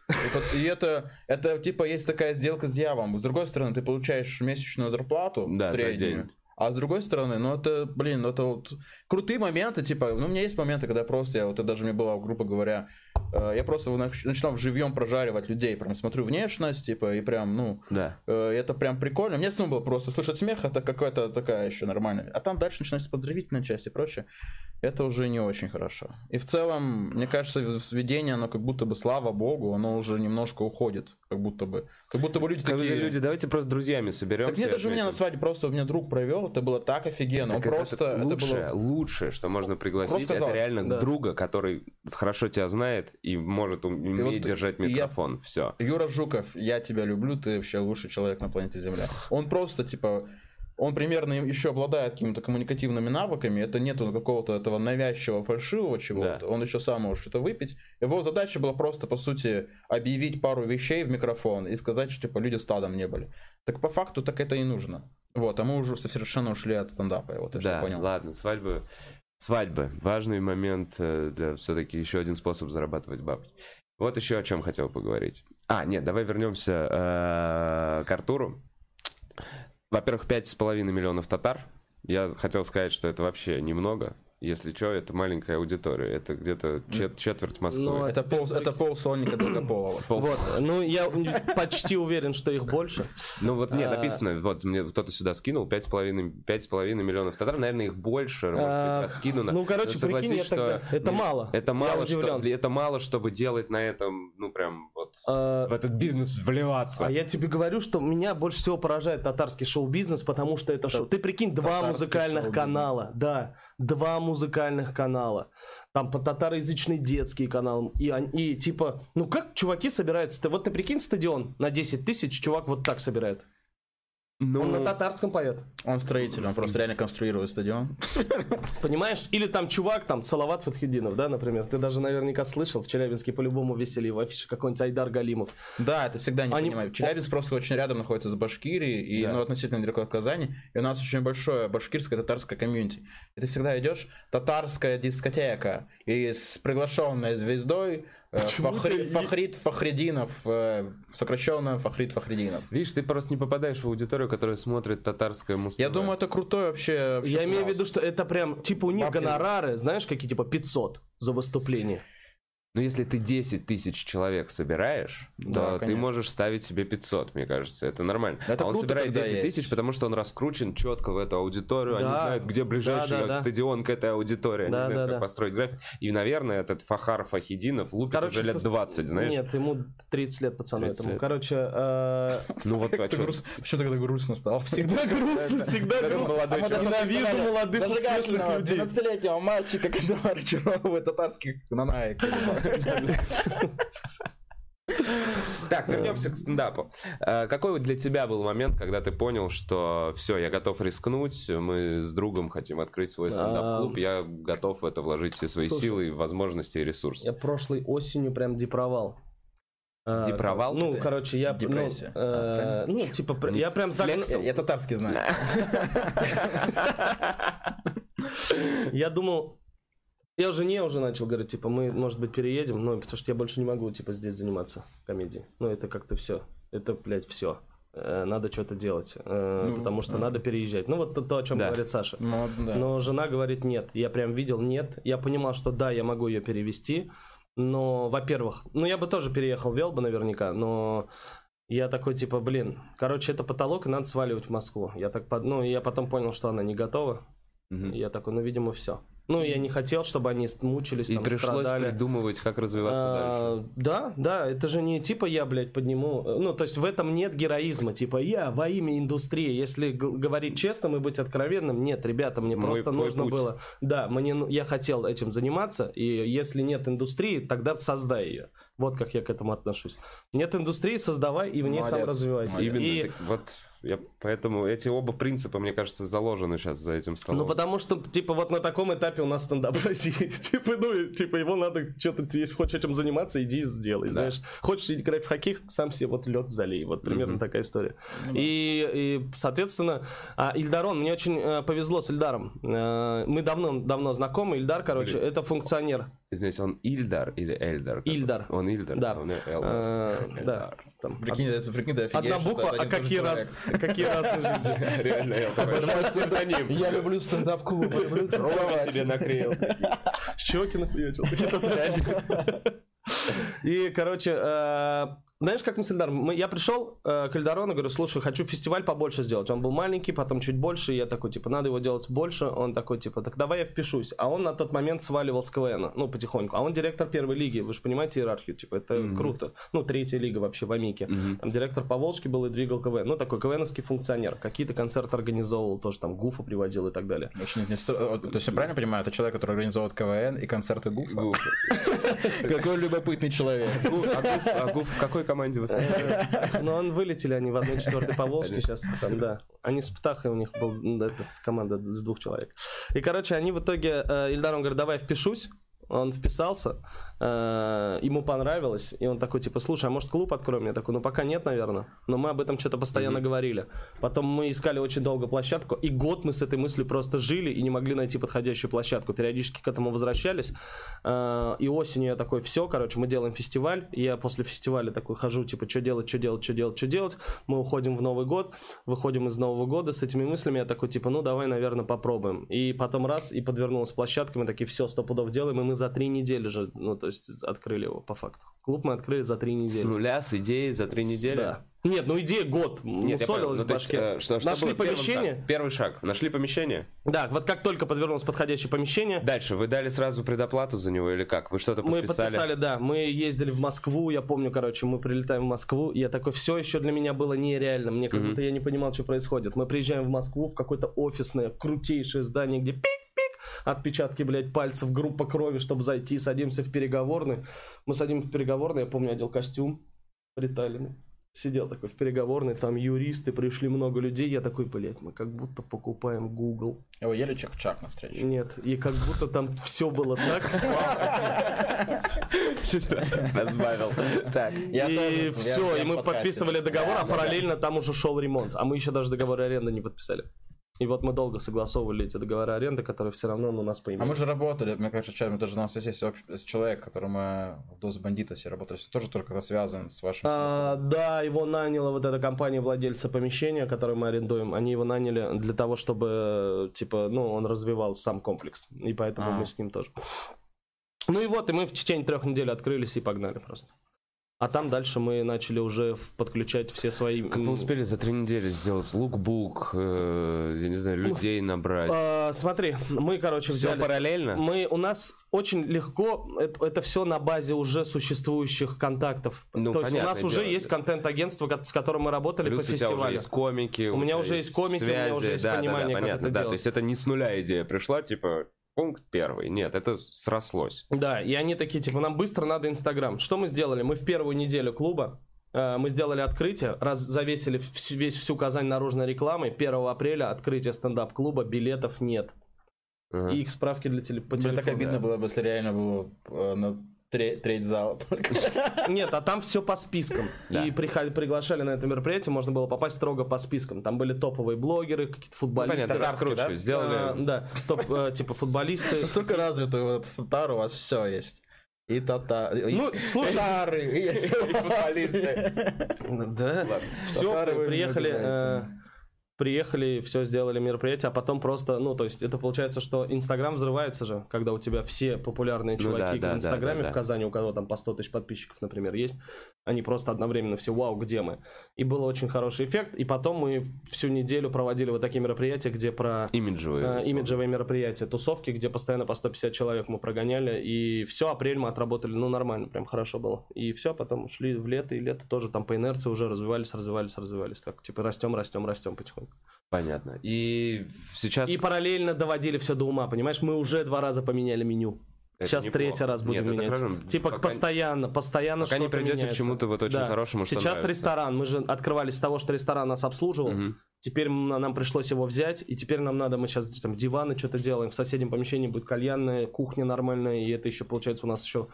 и, это, это типа есть такая сделка с дьяволом. С другой стороны, ты получаешь месячную зарплату Да, среднюю. А с другой стороны, ну это, блин, ну это вот крутые моменты, типа, ну у меня есть моменты, когда просто, я вот это даже мне было, грубо говоря, э, я просто нач- начинал живьем прожаривать людей, прям смотрю внешность, типа, и прям, ну, Да. э, это прям прикольно. Мне самому было просто слышать смех, это какая-то такая еще нормальная. А там дальше начинается поздравительная часть и прочее. Это уже не очень хорошо. И в целом, мне кажется, сведение, оно как будто бы, слава богу, оно уже немножко уходит. Как будто бы. Как будто бы люди Как такие... люди, давайте просто друзьями соберемся. Так мне даже у меня на свадьбе просто у меня друг провел, это было так офигенно. Он Так это просто... это лучшее, было- лучшее, что можно пригласить, Просто это реально да. друга, который хорошо тебя знает и может ум- умеет вот держать и я- микрофон. Все. Юра Жуков, я тебя люблю, ты вообще лучший человек на планете Земля. Он просто, типа, он примерно еще обладает какими-то коммуникативными навыками, это нету какого-то этого навязчивого фальшивого чего-то, Да. он еще сам может что-то выпить. Его задача была просто, по сути, объявить пару вещей в микрофон и сказать, что, типа, люди стадом не были. Так по факту так это и нужно. Вот, а мы уже совершенно ушли от стендапа, вот я Да, понял. ладно, свадьбы. Свадьбы. Важный момент э, для все-таки еще один способ зарабатывать бабки. Вот еще о чем хотел поговорить. А, нет, давай вернемся э, к Артуру. Во-первых, пять с половиной миллионов татар. Я хотел сказать, что это вообще немного. Если что, это маленькая аудитория. Это где-то чет- четверть Москвы. Ну, а Это пол, это пол Сонника Долгополова. Пол- Вот, ну я почти уверен, что их больше. Ну вот нет, А. написано, вот мне кто-то сюда скинул, пять с половиной, пять с половиной миллионов татар, наверное, их больше, может А, быть, раскинуто. ну, короче, согласись, прикинь, тогда- это не- мало. Это мало, что, это мало, чтобы делать на этом, ну прям вот А, в этот бизнес вливаться. А я тебе говорю, что меня больше всего поражает татарский шоу-бизнес, потому что это шоу. Ты прикинь, два музыкальных канала. Да, два музыкальных канала. Там по татароязычный детский канал. И, и типа, ну как чуваки собираются? Вот ты прикинь стадион на 10 тысяч, чувак вот так собирает. Ну, Он на татарском поет. Он строитель, он просто реально конструирует стадион. Понимаешь? Или там чувак, там, Салават Фатхединов, да, например. Ты даже наверняка слышал, в Челябинске по-любому веселье в афише какой-нибудь Айдар Галимов. Да, это всегда не Они- понимаю. Челябинск просто очень рядом находится с Башкирией, и Да. ну, относительно далеко от Казани. И у нас очень большое башкирское татарское комьюнити. И ты всегда идешь, татарская дискотека, и с приглашенной звездой Фахри- тебе- Фахрид Фахридинов, э, сокращенно Фахрид Фахридинов. видишь, ты просто не попадаешь в аудиторию, которая смотрит татарское муз Я думаю, это крутой вообще... вообще Я имею в виду, что это прям, типа у них Бабки. гонорары, знаешь, какие типа 500 за выступление. Но если ты 10 тысяч человек собираешь, Да, то ты конечно. можешь ставить себе 500, мне кажется. Это нормально. Это а он круто, собирает когда 10 есть. тысяч, потому что он раскручен четко в эту аудиторию. Они Да. знают, где ближайший Да, да, да. стадион к этой аудитории. Они Да, знают, да, как да. построить график. И, наверное, этот Фахар Фахидинов лупит уже лет со- 20, знаешь? Нет, ему 30 лет, пацану 30 этому. лет. Короче, э, Ну вот чё? Почему тогда грустно стало? всегда грустно, всегда грустно. А. Ненавижу молодых успешных людей. 12-летнего мальчика, который чаровывает татарских нанаек. Так, вернемся к стендапу. Э, Какой вот для тебя был момент, когда ты понял, что все, я готов рискнуть, мы с другом хотим открыть свой стендап-клуб, я готов в это вложить все свои Слушай, силы, возможности и ресурсы. Я прошлой осенью прям депровал. Э, Депровал? Ну, короче, я... ну, депрессия. э, А, Ну, типа, пр- я прям загнал... Я, я татарский знаю. Я думал... Я жене уже начал говорить, типа, мы, может быть, переедем, ну, потому что я больше не могу, типа, здесь заниматься комедией. Ну, это как-то все. Это, блядь, все. Надо что-то делать, э, Ну, потому что да. надо переезжать. Ну, вот то, то, о чем Да. говорит Саша. Ну, да. Но жена говорит нет. Я прям видел нет. Я понимал, что да, я могу ее перевести. Но, во-первых, ну я бы тоже переехал, вел бы наверняка, но я такой типа, блин, короче, это потолок, и надо сваливать в Москву. Я так, под- ну, я потом понял, что она не готова. И я такой, ну, видимо, все. Ну, я не хотел, чтобы они мучились, И там, пришлось страдали. придумывать, как развиваться дальше. А, Да, да, это же не типа я, блядь, подниму. Ну, то есть в этом нет героизма. Типа я во имя индустрии. Если говорить честным и быть откровенным, нет, ребята, мне Мой- просто нужно путь. было. Да, мне, я хотел этим заниматься. И если нет индустрии, тогда создай ее. Вот как я к этому отношусь. Нет индустрии, создавай и в ней сам развивайся. Именно. И... Так вот я, поэтому эти оба принципа, мне кажется, заложены сейчас за этим столом. Ну, потому что, типа, вот на таком этапе у нас стендап в России. типа, ну, типа, его надо что-то, если хочешь этим заниматься, иди и сделай, да. знаешь. Хочешь играть в хоккей, сам себе вот лед залей. Вот примерно mm-hmm. такая история. Ну, и, и, соответственно, а, Ильдарон, мне очень э, повезло с Ильдаром. Э, мы давно-давно знакомы. Ильдар, короче, Блин. это функционер. Извините, он Ильдар или Эльдар? Ильдар. Он Ильдар? Да. Он Эльдар. А, да. Там, прикинь, од... прикинь, ты Одна буква, а какие, раз, какие разные жизни. Реально, я Обожаю псевдоним. Я люблю стендап-клуб, люблю себе наклеил. Щеки наклеил. И, короче, э, знаешь, как мы с Эльдаром? Я пришел э, к Эльдарону, говорю, слушай, хочу фестиваль побольше сделать. Он был маленький, потом чуть больше, и я такой, типа, надо его делать больше. Он такой, типа, так давай я впишусь. А он на тот момент сваливал с КВН, ну, потихоньку. А он директор первой лиги, вы же понимаете иерархию, типа, это mm-hmm. круто. Ну, третья лига вообще в Амике. Mm-hmm. Там директор по Волжке был и двигал КВН. Ну, такой КВНовский функционер. Какие-то концерты организовывал, тоже там Гуфа приводил и так далее. Очень не То есть я правильно понимаю, это человек, который организовывает КВН и концерты Гуфа? Какой любопытный человек. А Гуф в какой команде вы ну, он вылетели они в 1-4 по Волжке сейчас там, да. Они с Птахой, у них была команда с двух человек. И, короче, они в итоге, э, Ильдар, он говорит, давай впишусь. Он вписался, э, ему понравилось, и он такой, типа, слушай, а может клуб откроем? Я такой, ну пока нет, наверное, но мы об этом что-то постоянно mm-hmm. говорили. Потом мы искали очень долго площадку, и год мы с этой мыслью просто жили и не могли найти подходящую площадку. Периодически к этому возвращались, э, и осенью я такой, все, короче, мы делаем фестиваль, я после фестиваля такой хожу, типа, что делать, что делать, что делать, что делать. Мы уходим в Новый год, выходим из Нового года с этими мыслями, я такой, типа, ну давай, наверное, попробуем. И потом раз, и подвернулась площадка, мы такие, все, сто пудов делаем, и мы за три недели же, ну, то есть открыли его по факту. Клуб мы открыли за три недели. С нуля, с идеей за три недели? Да. Нет, ну идея год. Нет, мусолилась ну, в башке. Есть, э, что, что Нашли помещение. Шаг? Первый шаг. Нашли помещение? Да, вот как только подвернулось подходящее помещение. Дальше, вы дали сразу предоплату за него или как? Вы что-то подписали? Мы подписали, да. Мы ездили в Москву, я помню, короче, мы прилетаем в Москву, я такой, все еще для меня было нереально. Мне как mm-hmm. будто я не понимал, что происходит. Мы приезжаем в Москву, в какое-то офисное, крутейшее здание, где пик отпечатки, блядь, пальцев, группа крови, чтобы зайти, садимся в переговорный. Мы садимся в переговорный, я помню, одел костюм приталенный. Сидел такой в переговорной, там юристы, пришли много людей, я такой, блядь, мы как будто покупаем Google. Вы ели чак-чак на встрече? Нет, и как будто там все было так. Разбавил. Так. И все, и мы подписывали договор, а параллельно там уже шел ремонт. А мы еще даже договор аренды не подписали. И вот мы долго согласовывали эти договоры аренды, которые все равно ну, у нас поимели. А мы же работали, мне кажется, чем даже у нас есть человек, который мы в Дозе Бандитосе работали, тоже только связан с вашим... А, да, его наняла вот эта компания владельца помещения, которое мы арендуем. Они его наняли для того, чтобы, типа, ну, он развивал сам комплекс. И поэтому а. мы с ним тоже. Ну и вот, и мы в течение трех недель открылись и погнали просто. А там дальше мы начали уже подключать все свои... Как вы успели за три недели сделать лукбук, э, я не знаю, людей набрать? Э, смотри, мы, короче, взяли... Все параллельно? Мы, у нас очень легко, это, это все на базе уже существующих контактов. Ну, То есть у нас дело. уже есть контент-агентство, с которым мы работали Плюс по фестивалю. у тебя уже есть комики, у, у меня уже есть комики, связи, у меня уже есть да, понимание, да, да, понятно, как это да, делать. То есть это не с нуля идея пришла, типа, Пункт первый. Нет, это срослось. Да, и они такие, типа, нам быстро надо Инстаграм. Что мы сделали? Мы в первую неделю клуба э, мы сделали открытие, раз завесили всю, весь всю Казань наружной рекламой. 1 апреля открытие стендап-клуба, билетов нет. Ага. И их справки для теле, по телефону. Мне так обидно было бы, если реально было э, на треть, треть зала только. Нет, а там все по спискам. Да. И приходи, приглашали на это мероприятие, можно было попасть строго по спискам. Там были топовые блогеры, какие-то футболисты. Ну, понятно, раскручивали, да? сделали. А, да, топ, э, типа футболисты. Настолько развитый вот татар у вас все есть. И тата... Ну, слушай... Татары, и футболисты. Да, все, приехали приехали, все сделали мероприятие, а потом просто, ну, то есть это получается, что Инстаграм взрывается же, когда у тебя все популярные чуваки ну, да, в Инстаграме да, да, да. в Казани, у кого там по 100 тысяч подписчиков, например, есть, они просто одновременно все, вау, где мы? И был очень хороший эффект, и потом мы всю неделю проводили вот такие мероприятия, где про... Имиджевые. Э, имиджевые мероприятия, тусовки, где постоянно по 150 человек мы прогоняли, и все, апрель мы отработали, ну, нормально, прям хорошо было. И все, потом шли в лето, и лето тоже там по инерции уже развивались, развивались, развивались, так, типа, растем, растем, растем потихоньку. Понятно. И сейчас... И параллельно доводили все до ума, понимаешь? Мы уже два раза поменяли меню. Это Сейчас неплохо. третий раз будем Нет, менять. хорошо. Типа Пока- постоянно, постоянно Пока не что-то придете к чему-то вот очень хорошему, что Сейчас нравится. ресторан, мы же открывались с того, что ресторан нас обслуживал. Мгм. Теперь нам пришлось его взять, и теперь нам надо, мы сейчас там диваны что-то делаем, в соседнем помещении будет кальянная, кухня нормальная, и это еще получается у нас еще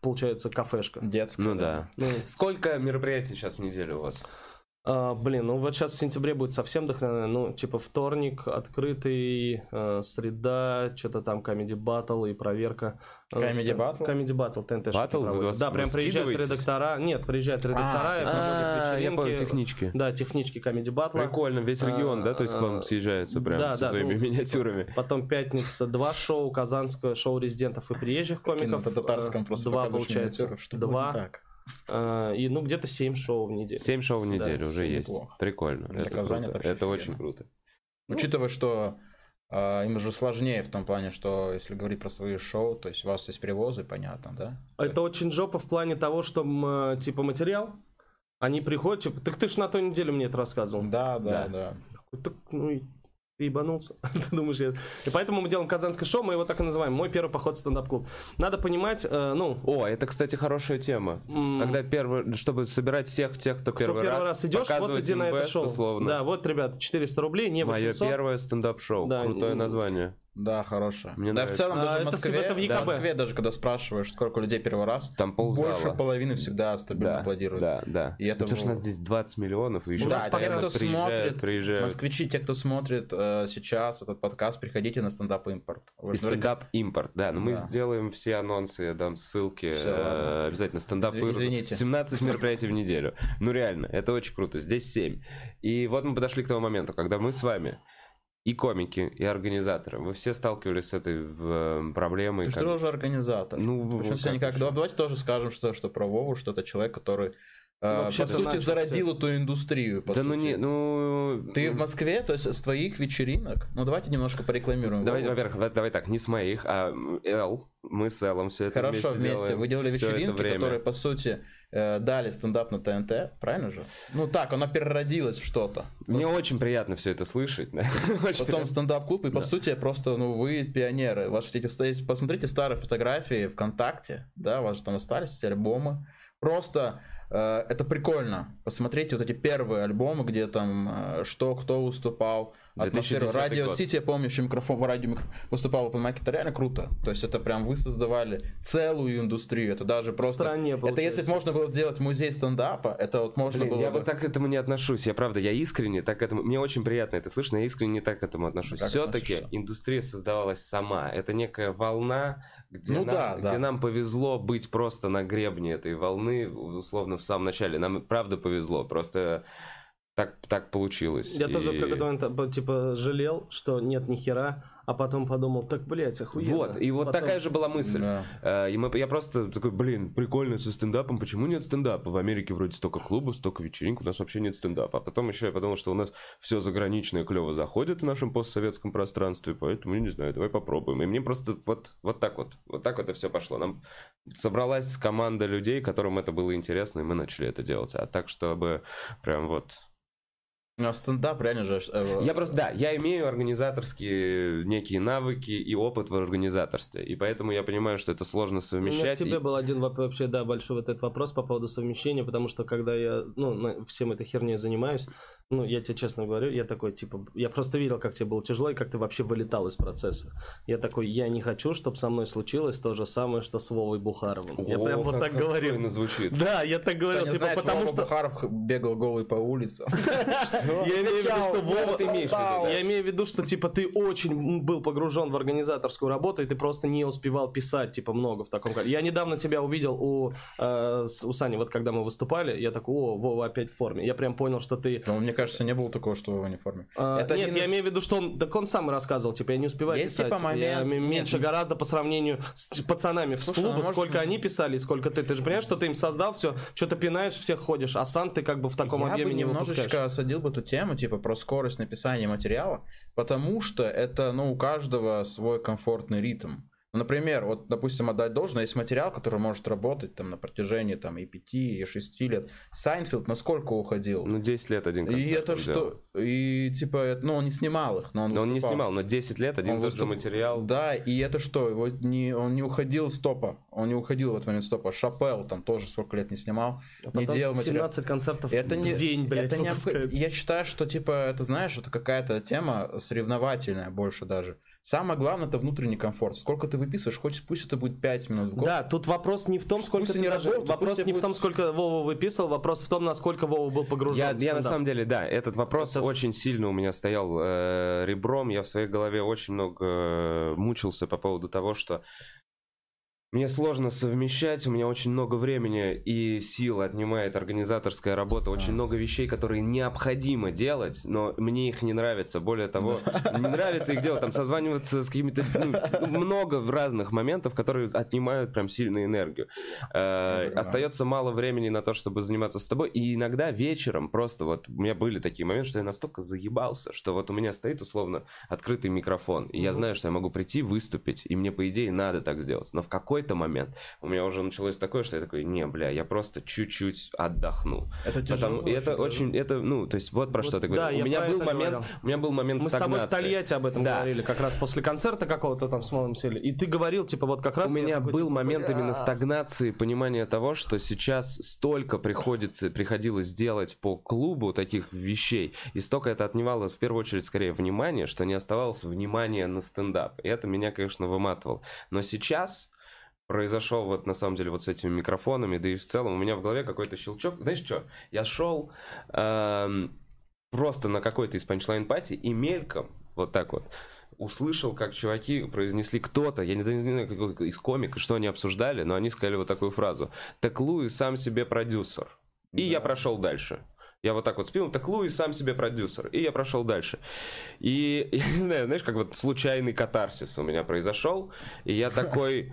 получается кафешка. Детская. Ну да. Ну, Сколько мероприятий сейчас в неделю у вас? А, блин, ну вот сейчас в сентябре будет совсем дохрена, ну типа вторник, открытый, э, среда, что-то там comedy battle и проверка. Э, Comedy battle? Comedy battle, ТНТ. Battle? Вас- Да, прям приезжают редактора, нет, приезжают редактора, и проводят А, я понял, технички. Да, технички comedy battle. Прикольно, весь регион, да, то есть к вам А, съезжается прям да, со да, своими ну, миниатюрами. Потом пятница два шоу, Казанское шоу резидентов и приезжих комиков. на татарском Э, просто Два получается. Два. Э, И ну где-то семь шоу в неделю. Семь шоу в Да, неделю уже всё есть. неплохо. Прикольно. Для Это Казани круто. это Это очень круто. Учитывая, что а, им же сложнее в том плане, что если говорить про свои шоу, то есть у вас есть привозы, понятно, да? Это очень жопа в плане того, что э, типа материал. Они приходят, типа, так ты ж на той неделе мне это рассказывал. Да, Да. да, да. Такой, Так, ну и ты ебанулся. ты думаешь, я... И поэтому мы делаем казанское шоу, мы его так и называем. Мой первый поход в стендап-клуб. Надо понимать, э, ну, О, это, кстати, хорошая тема. м, Когда первый, чтобы собирать всех тех, кто кто первый, первый раз идешь, вот иди на это шоу. условно. Да, вот, ребят, 400 рублей, не Мое 800. первое стендап-шоу. Да, Крутое название. Да, хорошая. Мне да, нравится. в целом А, даже в это Москве, это в да, в Москве даже когда спрашиваешь, сколько людей первый раз, Там ползала. больше половины всегда стабильно Да, аплодируют. да, да. И это Потому что у было- нас здесь 20 миллионов, и еще Да, нас те, постоянно кто приезжают, смотрит, приезжают. москвичи, те, кто смотрит э, сейчас этот подкаст, приходите на стендап импорт. Вы И стендап импорт, да, но мы Да. сделаем все анонсы, я дам ссылки, Всё, э, обязательно стендап Изв- извините. 17 мероприятий в неделю. Ну реально, это очень круто, здесь 7. И вот мы подошли к тому моменту, когда мы с вами и комики, и организаторы, вы все сталкивались с этой э, проблемой. Ты же как- тоже организатор. Ну, Причем как все никак. еще? Да, Давайте тоже скажем, что, что про Вову, что это человек, который э, Вообще по сути начал зародил эту индустрию. по Да ну сути. не, ну... Ты в Москве, то есть с твоих вечеринок, ну давайте немножко порекламируем. Давай, Вову. во-первых, давай так, не с моих, а Эл, мы с Элом все это Хорошо, вместе, вместе. делаем Вы делали вечеринки, время. которые, по сути, дали стендап на ТНТ, правильно же? Ну так, она переродилась в что-то. Мне очень приятно все это слышать. да. Потом стендап-клуб, и по сути просто, ну, вы пионеры. Ваши эти, посмотрите старые фотографии ВКонтакте, да, у вас же там остались эти альбомы. Просто э, это прикольно. Посмотрите вот эти первые альбомы, где там э, что, кто выступал. Атмосфера. 2010 Радио год. Сити, я помню, еще микрофон в радио микро- выступал в Open Mic, это реально круто. То есть это прям вы создавали целую индустрию. Это даже просто... стране, это если бы можно было сделать музей стендапа, это вот можно Блин, было я бы... вот так к этому не отношусь. Я правда, я искренне так к этому. Мне очень приятно это слышно, но я искренне не так к этому отношусь. Все-таки индустрия создавалась сама. Это некая волна, где, Ну нам, да, где да. нам повезло быть просто на гребне этой волны, условно, в самом начале. Нам правда повезло. Просто так, так получилось. Я тоже в И- какой-то момент типа, жалел, что нет ни хера, а потом подумал, так, блядь, охуенно. Вот, и вот Потом- такая же была мысль. Да. Э, И мы, я просто такой, блин, прикольно со стендапом, почему нет стендапа? В Америке вроде столько клубов, столько вечеринок, у нас вообще нет стендапа. А потом еще я подумал, что у нас все заграничное клево заходит в нашем постсоветском пространстве, поэтому, я не знаю, давай попробуем. И мне просто вот, вот так вот, вот так вот и все пошло. Нам собралась команда людей, которым это было интересно, и мы начали это делать. А так, чтобы прям вот А стендап реально же... э, я просто, да, я имею организаторские некие навыки и опыт в организаторстве. И поэтому я понимаю, что это сложно У меня к совмещать. тебе и- был один вообще, да, большой вот этот вопрос по поводу совмещения, потому что когда я, ну, всем этой херней занимаюсь, ну, я тебе честно говорю, я такой, типа, я просто видел, как тебе было тяжело и как ты вообще вылетал из процесса. Я такой, я не хочу, чтобы со мной случилось то же самое, что с Вовой Бухаровым. я О, прям вот так говорил. звучит. Да, я так говорил, типа, знает, потому Вова что... Бухаров бегал голый по улице. Я имею в виду, что Вова... Я имею в виду, что, типа, ты очень был погружен в организаторскую работу, и ты просто не успевал писать, типа, много в таком. Я недавно тебя увидел у, э, у Сани, вот когда мы выступали, я такой, о, Вова опять в форме. Я прям понял, что ты... Кажется, не было такого, что в форме. А, Это нет, я из- имею в виду, что он, так он сам рассказывал, типа, я не успеваю Есть, писать. типа, Я момент- нет, меньше ну- гораздо по сравнению с пацанами в Слушай, клубе, может, сколько они писали, сколько ты. Ты же понимаешь, что ты им создал все, что-то пинаешь, всех ходишь, а сам ты как бы в таком я объеме бы не выпускаешь. немножечко осадил бы эту тему, типа, про скорость написания материала, потому что это, ну, у каждого свой комфортный ритм. Ну, например, вот, допустим, отдать должное, есть материал, который может работать там на протяжении там и 5, и 6 лет. Сайнфелд насколько уходил? Ну, 10 лет один концерт И это что? И типа, ну, он не снимал их, но он Но он не снимал, но 10 лет один Он тот же материал. Да, и это что? Его не, он не уходил с топа. Он не уходил в этот момент с топа. Шаппелл там тоже сколько лет не снимал. А не делал материал. 17 концертов Это не, в день, блядь, это не Я считаю, что, типа, это, знаешь, это какая-то тема соревновательная больше даже. Самое главное, это внутренний комфорт. Сколько ты выписываешь, хоть пусть это будет 5 минут в год. Да, тут вопрос не в том, сколько Пусть ты не даже- работает, вопрос пусть не тебе в том, будет- сколько Вова выписывал, вопрос в том, насколько Вова был погружен. Я, в я на самом деле, да, этот вопрос Это- очень сильно у меня стоял э, ребром. Я в своей голове очень много э, мучился по поводу того, что мне сложно совмещать, у меня очень много времени и сил отнимает организаторская работа, очень много вещей, которые необходимо делать, но мне их не нравится. Более того, не нравится их делать, там созваниваться с какими-то ну, много разных моментов, которые отнимают прям сильную энергию. Э, остается мало времени на то, чтобы заниматься с тобой, и иногда вечером просто вот у меня были такие моменты, что я настолько заебался, что вот у меня стоит условно открытый микрофон, и я знаю, что я могу прийти, выступить, и мне по идее надо так сделать, но в какой-то момент у меня уже началось такое, что я такой, не, бля, я просто чуть-чуть отдохну. Это тяжело. Потому- это очень это, ну, то есть вот про Вот что ты да, говоришь. у меня был момент, говорил. у меня был момент Мы с тобой в стагнации. Тольятти об этом Да. говорили, как раз после концерта какого-то там с Малым сели. И ты говорил, типа, вот как раз... У меня такой, был типа, момент «Бля». именно стагнации, понимания того, что сейчас столько приходится, приходилось делать по клубу таких вещей, и столько это отнимало в первую очередь скорее внимание, что не оставалось внимания на стендап. И это меня, конечно, выматывало. Но сейчас произошел вот на самом деле вот с этими микрофонами, да и в целом у меня в голове какой-то щелчок. Знаешь что? Я шел эм, просто на какой-то из панчлайн пати и мельком вот так вот услышал, как чуваки произнесли кто-то, я не, не знаю, какой из комика, что они обсуждали, но они сказали вот такую фразу. Так Луи сам себе продюсер. И я прошел дальше. Я вот так вот спил, так Луи сам себе продюсер. И я прошел дальше. И, я не знаю, знаешь, как вот случайный катарсис у меня произошел. И я такой,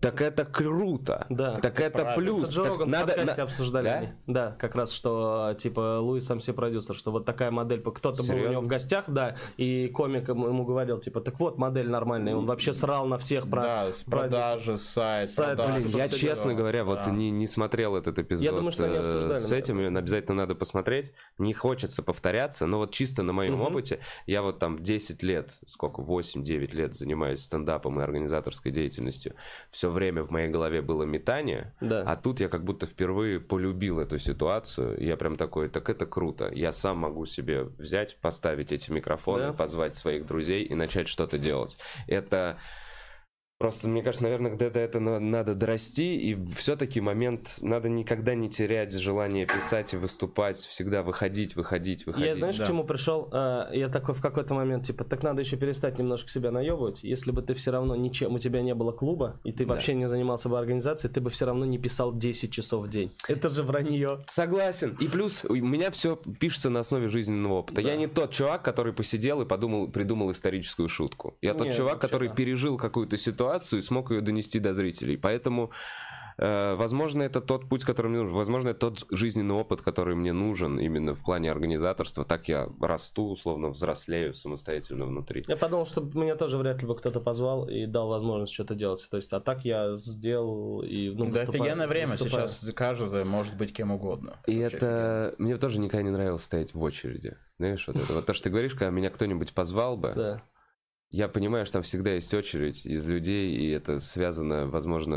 так это круто. Да. Так это правильно. плюс. Это Джо Так Роган в надо- подкасте на- обсуждали. Да? они. Да, как раз, что типа Луис сам себе продюсер, что вот такая модель, кто-то был у него в гостях, да, и комик ему говорил, типа, так вот, модель нормальная, он вообще срал на всех про... Да, с про- продажи, сайт, Сайт, продажи, Блин, я, честно дела. говоря, вот Да. не, не смотрел этот эпизод Я думаю, что они э, обсуждали, с да. этим, обязательно надо посмотреть. Не хочется повторяться, но вот чисто на моем Мгм. опыте, я вот там 10 лет, сколько, 8-9 лет занимаюсь стендапом и организаторской деятельностью. Все время в моей голове было метание, Да. а тут я как будто впервые полюбил эту ситуацию. Я прям такой, так это круто. Я сам могу себе взять, поставить эти микрофоны, Да. позвать своих друзей и начать что-то делать. Это Просто, мне кажется, наверное, где-то это на- надо дорасти, и все-таки момент, надо никогда не терять желание писать и выступать, всегда выходить, выходить, выходить. Я знаешь, да. к чему пришел? А, Я такой в какой-то момент, типа, так надо еще перестать немножко себя наебывать. Если бы ты все равно ничем, у тебя не было клуба, и ты Да. вообще не занимался бы организацией, ты бы все равно не писал 10 часов в день. Это же вранье. Согласен. И плюс у меня все пишется на основе жизненного опыта. Я не тот чувак, который посидел и подумал, придумал историческую шутку. Я тот Не, чувак, вообще который да. пережил какую-то ситуацию и смог ее донести до зрителей. Поэтому, э, возможно, это тот путь, который мне нужен. Возможно, это тот жизненный опыт, который мне нужен именно в плане организаторства. Так я расту, условно, взрослею самостоятельно внутри. Я подумал, что меня тоже вряд ли бы кто-то позвал и дал возможность что-то делать. То есть, а так я сделал и ну, Да выступаю- офигенное время выступаю. сейчас каждый может быть кем угодно. И Вообще это... Мне тоже никогда не нравилось стоять в очереди. Знаешь, вот это. Вот то, что ты говоришь, когда меня кто-нибудь позвал бы, Да. Я понимаю, что там всегда есть очередь из людей, и это связано, возможно,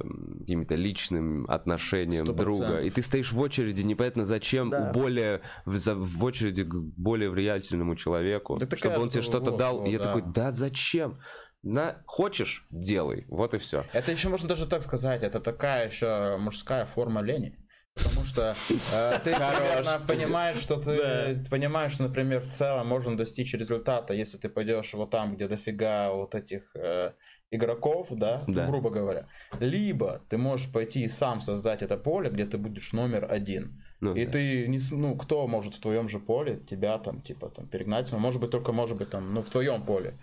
эм, каким-то личным отношением Сто друга. процентов. И ты стоишь в очереди, непонятно зачем, Да. у более в, в очереди к более влиятельному человеку, Да такая чтобы он тебе что-то дал. вот, и я да. такой, да зачем? На, хочешь, делай. Вот и все. Это еще можно даже так сказать, это такая еще мужская форма лени. Потому что э, ты примерно понимаешь, что ты понимаешь, что, например, в целом можно достичь результата, если ты пойдешь вот там, где дофига вот этих э, игроков, да, ну, Да. грубо говоря. Либо ты можешь пойти и сам создать это поле, где ты будешь номер один. Ну, и да. ты не, ну, кто может в твоем же поле тебя там, типа, там, перегнать, ну, может быть, только, может быть, там, ну, в твоем поле.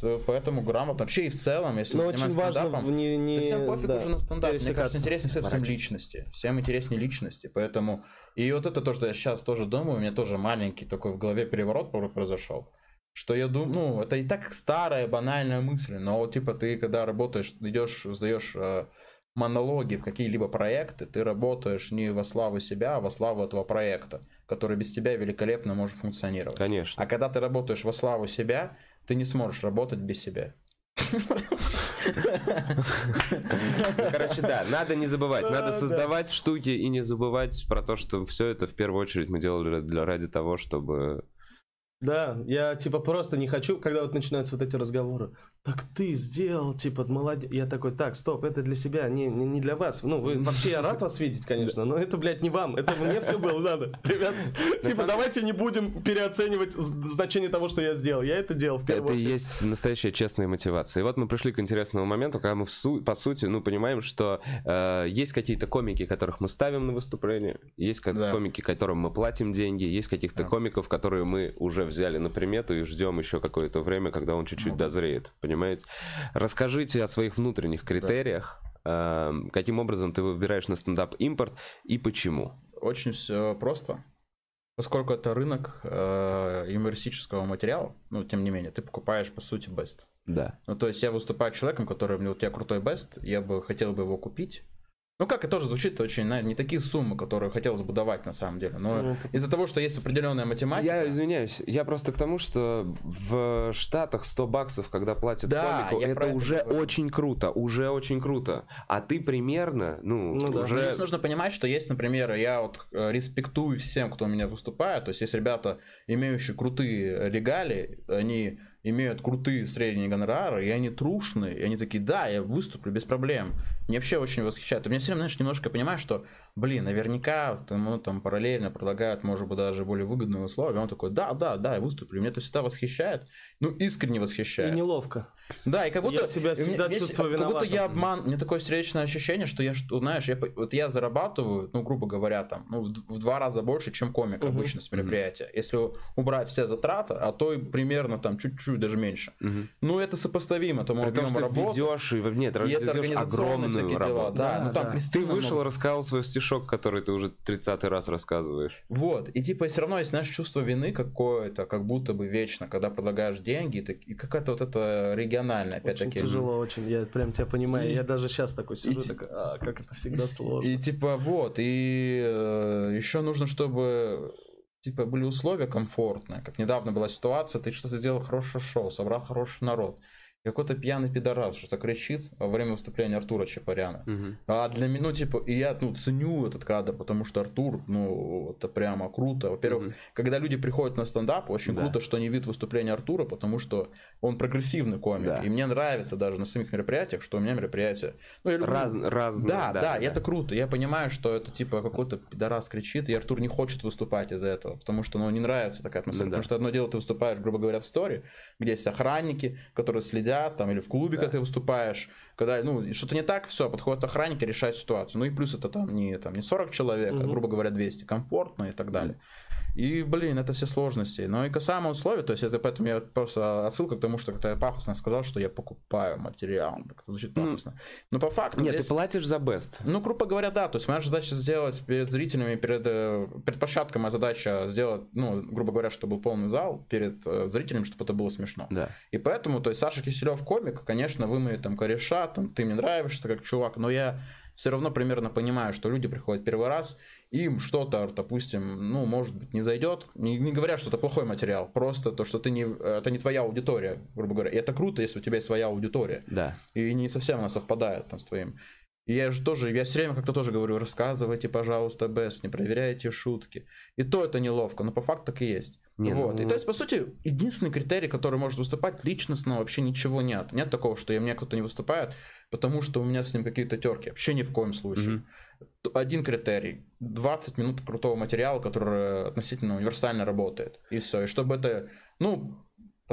То Поэтому грамотно. Вообще и в целом, если Но мы очень важно стендапом, в не, не- да всем пофиг да, уже на стендап. Мне кажется, интереснее всем, всем личности. Всем интереснее личности. Поэтому... И вот это то, что я сейчас тоже думаю, у меня тоже маленький такой в голове переворот про- произошел. что я думаю, ну, это и так старая банальная мысль, но вот типа ты когда работаешь, идешь, сдаешь э, монологи в какие-либо проекты, ты работаешь не во славу себя, а во славу этого проекта, который без тебя великолепно может функционировать. Конечно. А когда ты работаешь во славу себя, ты не сможешь работать без себя. Ну, короче, да, надо не забывать, надо создавать штуки и не забывать про то, что все это в первую очередь мы делали ради того, чтобы да, я типа просто не хочу, когда вот начинаются вот эти разговоры. Так ты сделал, типа, молодец. Я такой, так, стоп, это для себя, не, не, не для вас. Ну, вы вообще я рад вас видеть, конечно, но это, блядь, не вам. Это мне все было надо. Ребят, типа, давайте не будем переоценивать значение того, что я сделал. Я это делал в первую очередь. Это и есть настоящая честная мотивация. И вот мы пришли к интересному моменту, когда мы, по сути, ну, понимаем, что э, есть какие-то комики, которых мы ставим на выступление, есть комики, которым мы платим деньги, есть каких-то комиков, которые мы уже взяли на примету и ждем еще какое-то время, когда он чуть-чуть ну, дозреет. Понимаете? Расскажите о своих внутренних критериях. Да. Эм, каким образом ты выбираешь на стендап импорт и почему? Очень все просто. Поскольку это рынок э, юмористического материала, ну, тем не менее, ты покупаешь, по сути, бест. Да. Ну, то есть я выступаю человеком, который, вот я крутой бест, я бы хотел бы его купить, ну, как это тоже звучит очень, наверное, не такие суммы, которые хотелось бы давать на самом деле. Но ну, из-за того, что есть определенная математика. Я извиняюсь, я просто к тому, что в Штатах 100 баксов, когда платят да, комику, это уже это очень круто, уже очень круто. А ты примерно, ну, ну уже... Да. Здесь нужно понимать, что есть, например, я вот э, респектую всем, кто у меня выступает. То есть есть ребята, имеющие крутые регалии, они имеют крутые средние гонорары, и они трушные, и они такие, да, я выступлю без проблем. Мне вообще очень восхищает. У меня все время, знаешь, немножко понимаю, что, блин, наверняка ему там параллельно предлагают, может быть, даже более выгодные условия. Он такой, да, да, да, я выступлю. Меня это всегда восхищает. Ну, искренне восхищает. И неловко. Да, и как будто... Я себя всегда меня, чувствую Как виноватым. будто я обман... Мне такое встречное ощущение, что я, знаешь, я, вот я зарабатываю, ну, грубо говоря, там, ну, в два раза больше, чем комик uh-huh. обычно с мероприятия. Если убрать все затраты, а то и примерно там чуть-чуть даже меньше. Uh-huh. Ну, это сопоставимо тому При том, что работу. ведешь, и, нет, и это огромную всякие работу. дела. Да, да, ну, там да. Ты вышел, много... рассказал свой стишок, который ты уже 30 раз рассказываешь. Вот, и типа все равно есть, знаешь, чувство вины какое-то, как будто бы вечно, когда предлагаешь деньги, и какая-то вот это региональная, опять-таки, тяжело очень, я прям тебя понимаю. И... Я даже сейчас такой сижу, и, такой, а, как это всегда сложно. И типа вот, и э, еще нужно, чтобы типа были условия комфортные. Как недавно была ситуация, ты что-то сделал хорошее шоу, собрал хороший народ какой-то пьяный пидорас что-то кричит во время выступления Артура Чапаряна. Угу. А для меня, ну, типа, и я, ну, ценю этот кадр, потому что Артур, ну, это прямо круто. Во-первых, угу. когда люди приходят на стендап, очень да. круто, что они видят выступление Артура, потому что он прогрессивный комик. Да. И мне нравится даже на самих мероприятиях, что у меня мероприятие... Ну, я люблю... Раз, разные, да, да, да, да, это круто. Я понимаю, что это, типа, какой-то пидорас кричит, и Артур не хочет выступать из-за этого, потому что, ну, не нравится такая атмосфера. Да, потому что одно дело, ты выступаешь, грубо говоря, в стори, где есть охранники, которые следят, там, или в клубе, да. когда ты выступаешь, когда, ну, что-то не так, все, подходят охранники, решают ситуацию. Ну и плюс это там не, там, не 40 человек, угу. а, грубо говоря, 200, комфортно и так далее. И, блин, это все сложности. Но и касаемо условий, то есть это поэтому я просто отсылка к тому, что когда я пафосно сказал, что я покупаю материал. Это звучит пафосно. Но по факту... Нет, здесь... ты платишь за бест. Ну, грубо говоря, да. То есть моя задача сделать перед зрителями, перед, э, перед площадкой моя задача сделать, ну, грубо говоря, чтобы был полный зал перед э, зрителями, чтобы это было смешно. Да. И поэтому, то есть Саша Киселев комик, конечно, вы мои там кореша, там, ты мне нравишься как чувак, но я все равно примерно понимаю, что люди приходят первый раз, им что-то, допустим, ну, может быть, не зайдет. Не, не говоря, что это плохой материал, просто то, что ты не, это не твоя аудитория, грубо говоря. И это круто, если у тебя есть своя аудитория. Да. И не совсем она совпадает там с твоим. И я же тоже, я все время как-то тоже говорю, рассказывайте, пожалуйста, без, не проверяйте шутки. И то это неловко, но по факту так и есть. Не, вот. Ну... И то есть, по сути, единственный критерий, который может выступать, личностно вообще ничего нет. Нет такого, что мне кто-то не выступает, потому что у меня с ним какие-то терки. Вообще ни в коем случае. Угу один критерий. 20 минут крутого материала, который относительно универсально работает. И все. И чтобы это, ну,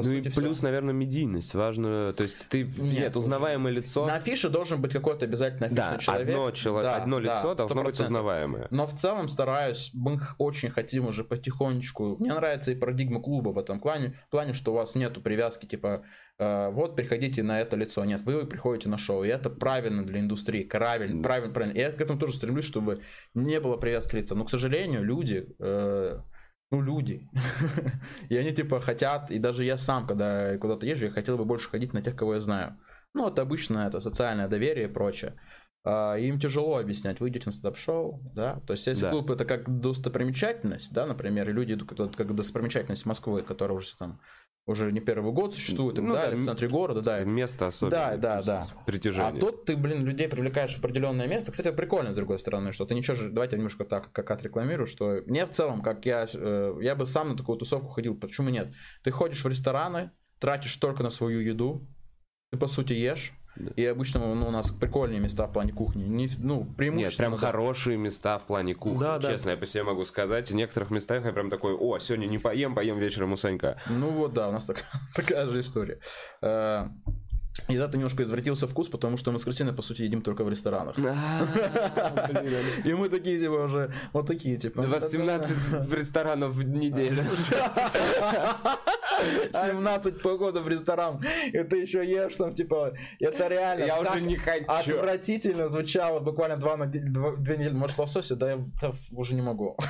по ну сути, и плюс, все. наверное, медийность. Важно, то есть ты нет, нет узнаваемое лицо. На афише должен быть какой-то обязательно афишный да, человек. Одно, чело... да, одно лицо да, должно быть узнаваемое. Но в целом стараюсь, мы очень хотим уже потихонечку. Мне нравится и парадигма клуба в этом плане, в плане, что у вас нету привязки типа э, вот приходите на это лицо. Нет, вы приходите на шоу. И это правильно для индустрии. Правильно, правильно, правильно. И я к этому тоже стремлюсь, чтобы не было привязки лица. Но, к сожалению, люди э, ну, люди. и они, типа, хотят, и даже я сам, когда куда-то езжу, я хотел бы больше ходить на тех, кого я знаю. Ну, это обычно, это социальное доверие и прочее. А, им тяжело объяснять, вы идете на стендап-шоу, да, то есть если да. клуб это как достопримечательность, да, например, и люди идут как достопримечательность Москвы, которая уже там уже не первый год существует, ну, да, да, в центре города, да. Место особенное. Да, да, да. Притяжение. А тут ты, блин, людей привлекаешь в определенное место. Кстати, прикольно, с другой стороны, что ты ничего же, давайте немножко так, как отрекламирую, что мне в целом, как я, э, я бы сам на такую тусовку ходил, почему нет? Ты ходишь в рестораны, тратишь только на свою еду, ты, по сути, ешь, и обычно ну, у нас прикольные места в плане кухни. Не, ну, преимущественно... Нет, прям хорошие места в плане кухни. Да, Честно, да. я по себе могу сказать. В некоторых местах я прям такой, о, сегодня не поем, поем вечером у Санька. Ну вот, да, у нас так, такая же история. И да, ты немножко извратился вкус, потому что мы с Кристиной, по сути, едим только в ресторанах. И мы такие, типа, уже, вот такие, типа. 17 ресторанов в неделю. 17 походов в ресторан, и ты еще ешь там, типа, это реально Я уже не хочу. Отвратительно звучало буквально два на две недели. Может, лосося? Да я уже не могу.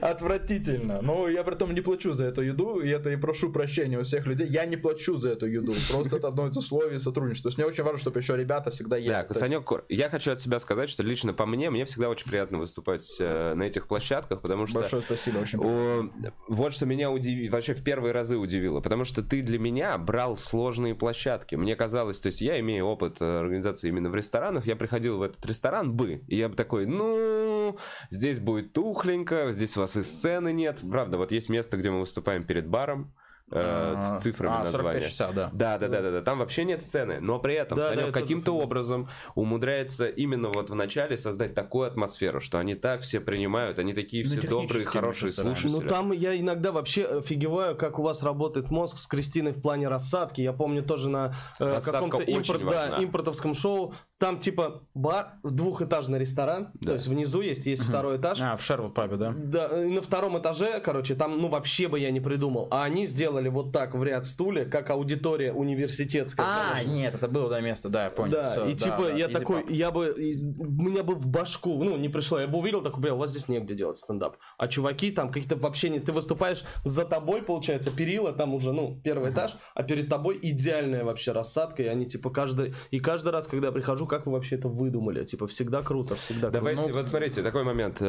Отвратительно. Но я при этом не плачу за эту еду, и это и прошу прощения у всех людей. Я не плачу за эту еду. Просто это одно из условий сотрудничества. То есть мне очень важно, чтобы еще ребята всегда ели. Да, Санек, я хочу от себя сказать, что лично по мне, мне всегда очень приятно выступать э, на этих площадках, потому что... Большое спасибо, очень приятно. Вот что меня удивило, вообще в первые разы удивило, потому что ты для меня брал сложные площадки. Мне казалось, то есть я имею опыт э, организации именно в ресторанах, я приходил в этот ресторан бы, и я бы такой, ну, здесь будет тухленько, здесь у вас и сцены нет. Правда, вот есть место, где мы выступаем перед баром, э, с цифрами а, названия. 60, да. Да, да, да, да, да. Там вообще нет сцены, но при этом да, Санек да, каким-то образом умудряется именно вот в начале создать такую атмосферу, что они так все принимают, они такие ну, все добрые, хорошие слушатели. Ну там я иногда вообще офигеваю, как у вас работает мозг с Кристиной в плане рассадки. Я помню тоже на э, каком-то импорт, да, импортовском шоу, там типа бар, двухэтажный ресторан, да. то есть внизу есть, есть угу. второй этаж. А, в Шервуд пабе, да? Да, и на втором этаже, короче, там ну вообще бы я не придумал. А они сделали сделали вот так в ряд стулья, как аудитория университетская. А, конечно. нет, это было до места, да, я понял. Да, Все, и да, типа да, я такой, пап. я бы, меня бы в башку, ну, не пришло, я бы увидел, такой, бля, у вас здесь негде делать стендап. А чуваки там какие-то вообще не, ты выступаешь за тобой, получается, перила, там уже, ну, первый этаж, а перед тобой идеальная вообще рассадка, и они, типа, каждый, и каждый раз, когда я прихожу, как вы вообще это выдумали? Типа, всегда круто, всегда Давайте, круто. вот смотрите, такой момент.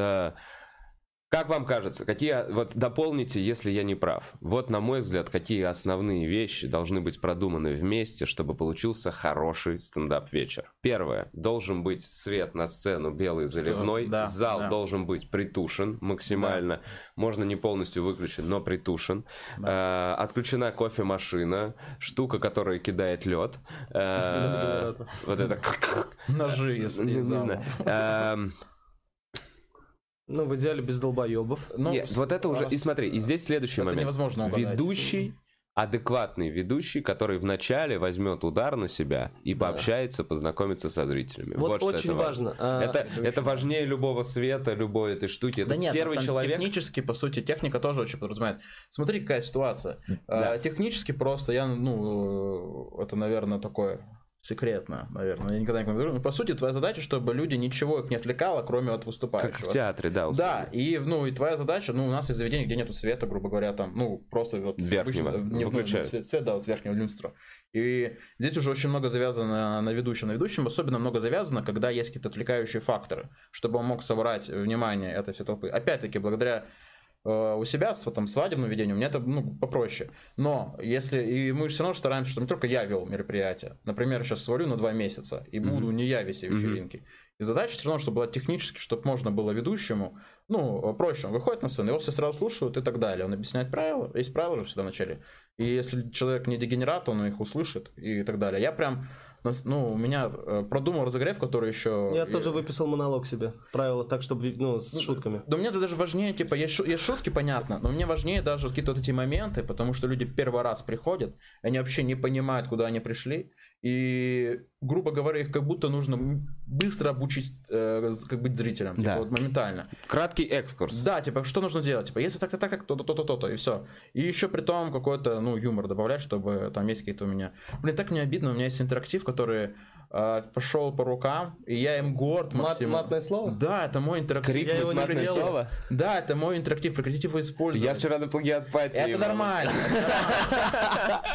Как вам кажется, какие, вот дополните, если я не прав. Вот, на мой взгляд, какие основные вещи должны быть продуманы вместе, чтобы получился хороший стендап-вечер. Первое. Должен быть свет на сцену белый заливной. Да, Зал да. должен быть притушен максимально. Да. Можно не полностью выключен, но притушен. Да. Э, отключена кофемашина. Штука, которая кидает лед. Э, вот это... Ножи из зала. Ну, в идеале без долбоебов. Ну, Нет, вот это уже... И смотри, и здесь следующий это момент. невозможно угадать. Ведущий, адекватный ведущий, который вначале возьмет удар на себя и да. пообщается, познакомится со зрителями. Вот, вот очень это важно. важно. А, это, это, это важнее любого света, любой этой штуки. Это да нет, первый человек. Технически, по сути, техника тоже очень подразумевает. Смотри, какая ситуация. Да. А, технически просто я, ну, это, наверное, такое секретно, наверное, я никогда не говорю. Но по сути твоя задача, чтобы люди ничего их не отвлекало, кроме от выступающего. Как в театре, да. Условно. Да, и ну и твоя задача, ну у нас есть заведение, где нету света, грубо говоря, там, ну просто вот верхнего обычно, не выключают. Свет, свет, да, вот верхнего люстра. И здесь уже очень много завязано на ведущем. На ведущем особенно много завязано, когда есть какие-то отвлекающие факторы, чтобы он мог собрать внимание этой всей толпы. Опять-таки, благодаря у себя, с там, свадебным ведением, у меня это ну, попроще. Но если... И мы все равно стараемся, что не только я вел мероприятие. Например, сейчас свалю на два месяца, и буду mm-hmm. не я вести вечеринки. Mm-hmm. И задача все равно, чтобы была технически, чтобы можно было ведущему, ну, проще, он выходит на сцену, его все сразу слушают и так далее. Он объясняет правила, есть правила же всегда в начале. И если человек не дегенерат, он их услышит и так далее. Я прям ну, у меня э, продумал разогрев, который еще... Я и... тоже выписал монолог себе. Правила так, чтобы, ну, с ну, шутками. Да мне даже важнее, типа, есть, есть шутки, понятно, но мне важнее даже какие-то вот эти моменты, потому что люди первый раз приходят, они вообще не понимают, куда они пришли, и, грубо говоря, их как будто нужно быстро обучить, э, как быть зрителем, типа, да. типа, вот моментально. Краткий экскурс. Да, типа, что нужно делать? Типа, если так-то так, то-то, то-то, то-то, и все. И еще при том какой-то, ну, юмор добавлять, чтобы там есть какие-то у меня... Блин, так мне обидно, у меня есть интерактив, который... Э, пошел по рукам, и я им горд Мат, максимально. матное слово? Да, это мой интерактив. Крик Я его не делал. слово? Да, это мой интерактив, прекратите его использовать. Я вчера на плагиат пати. Это нормально.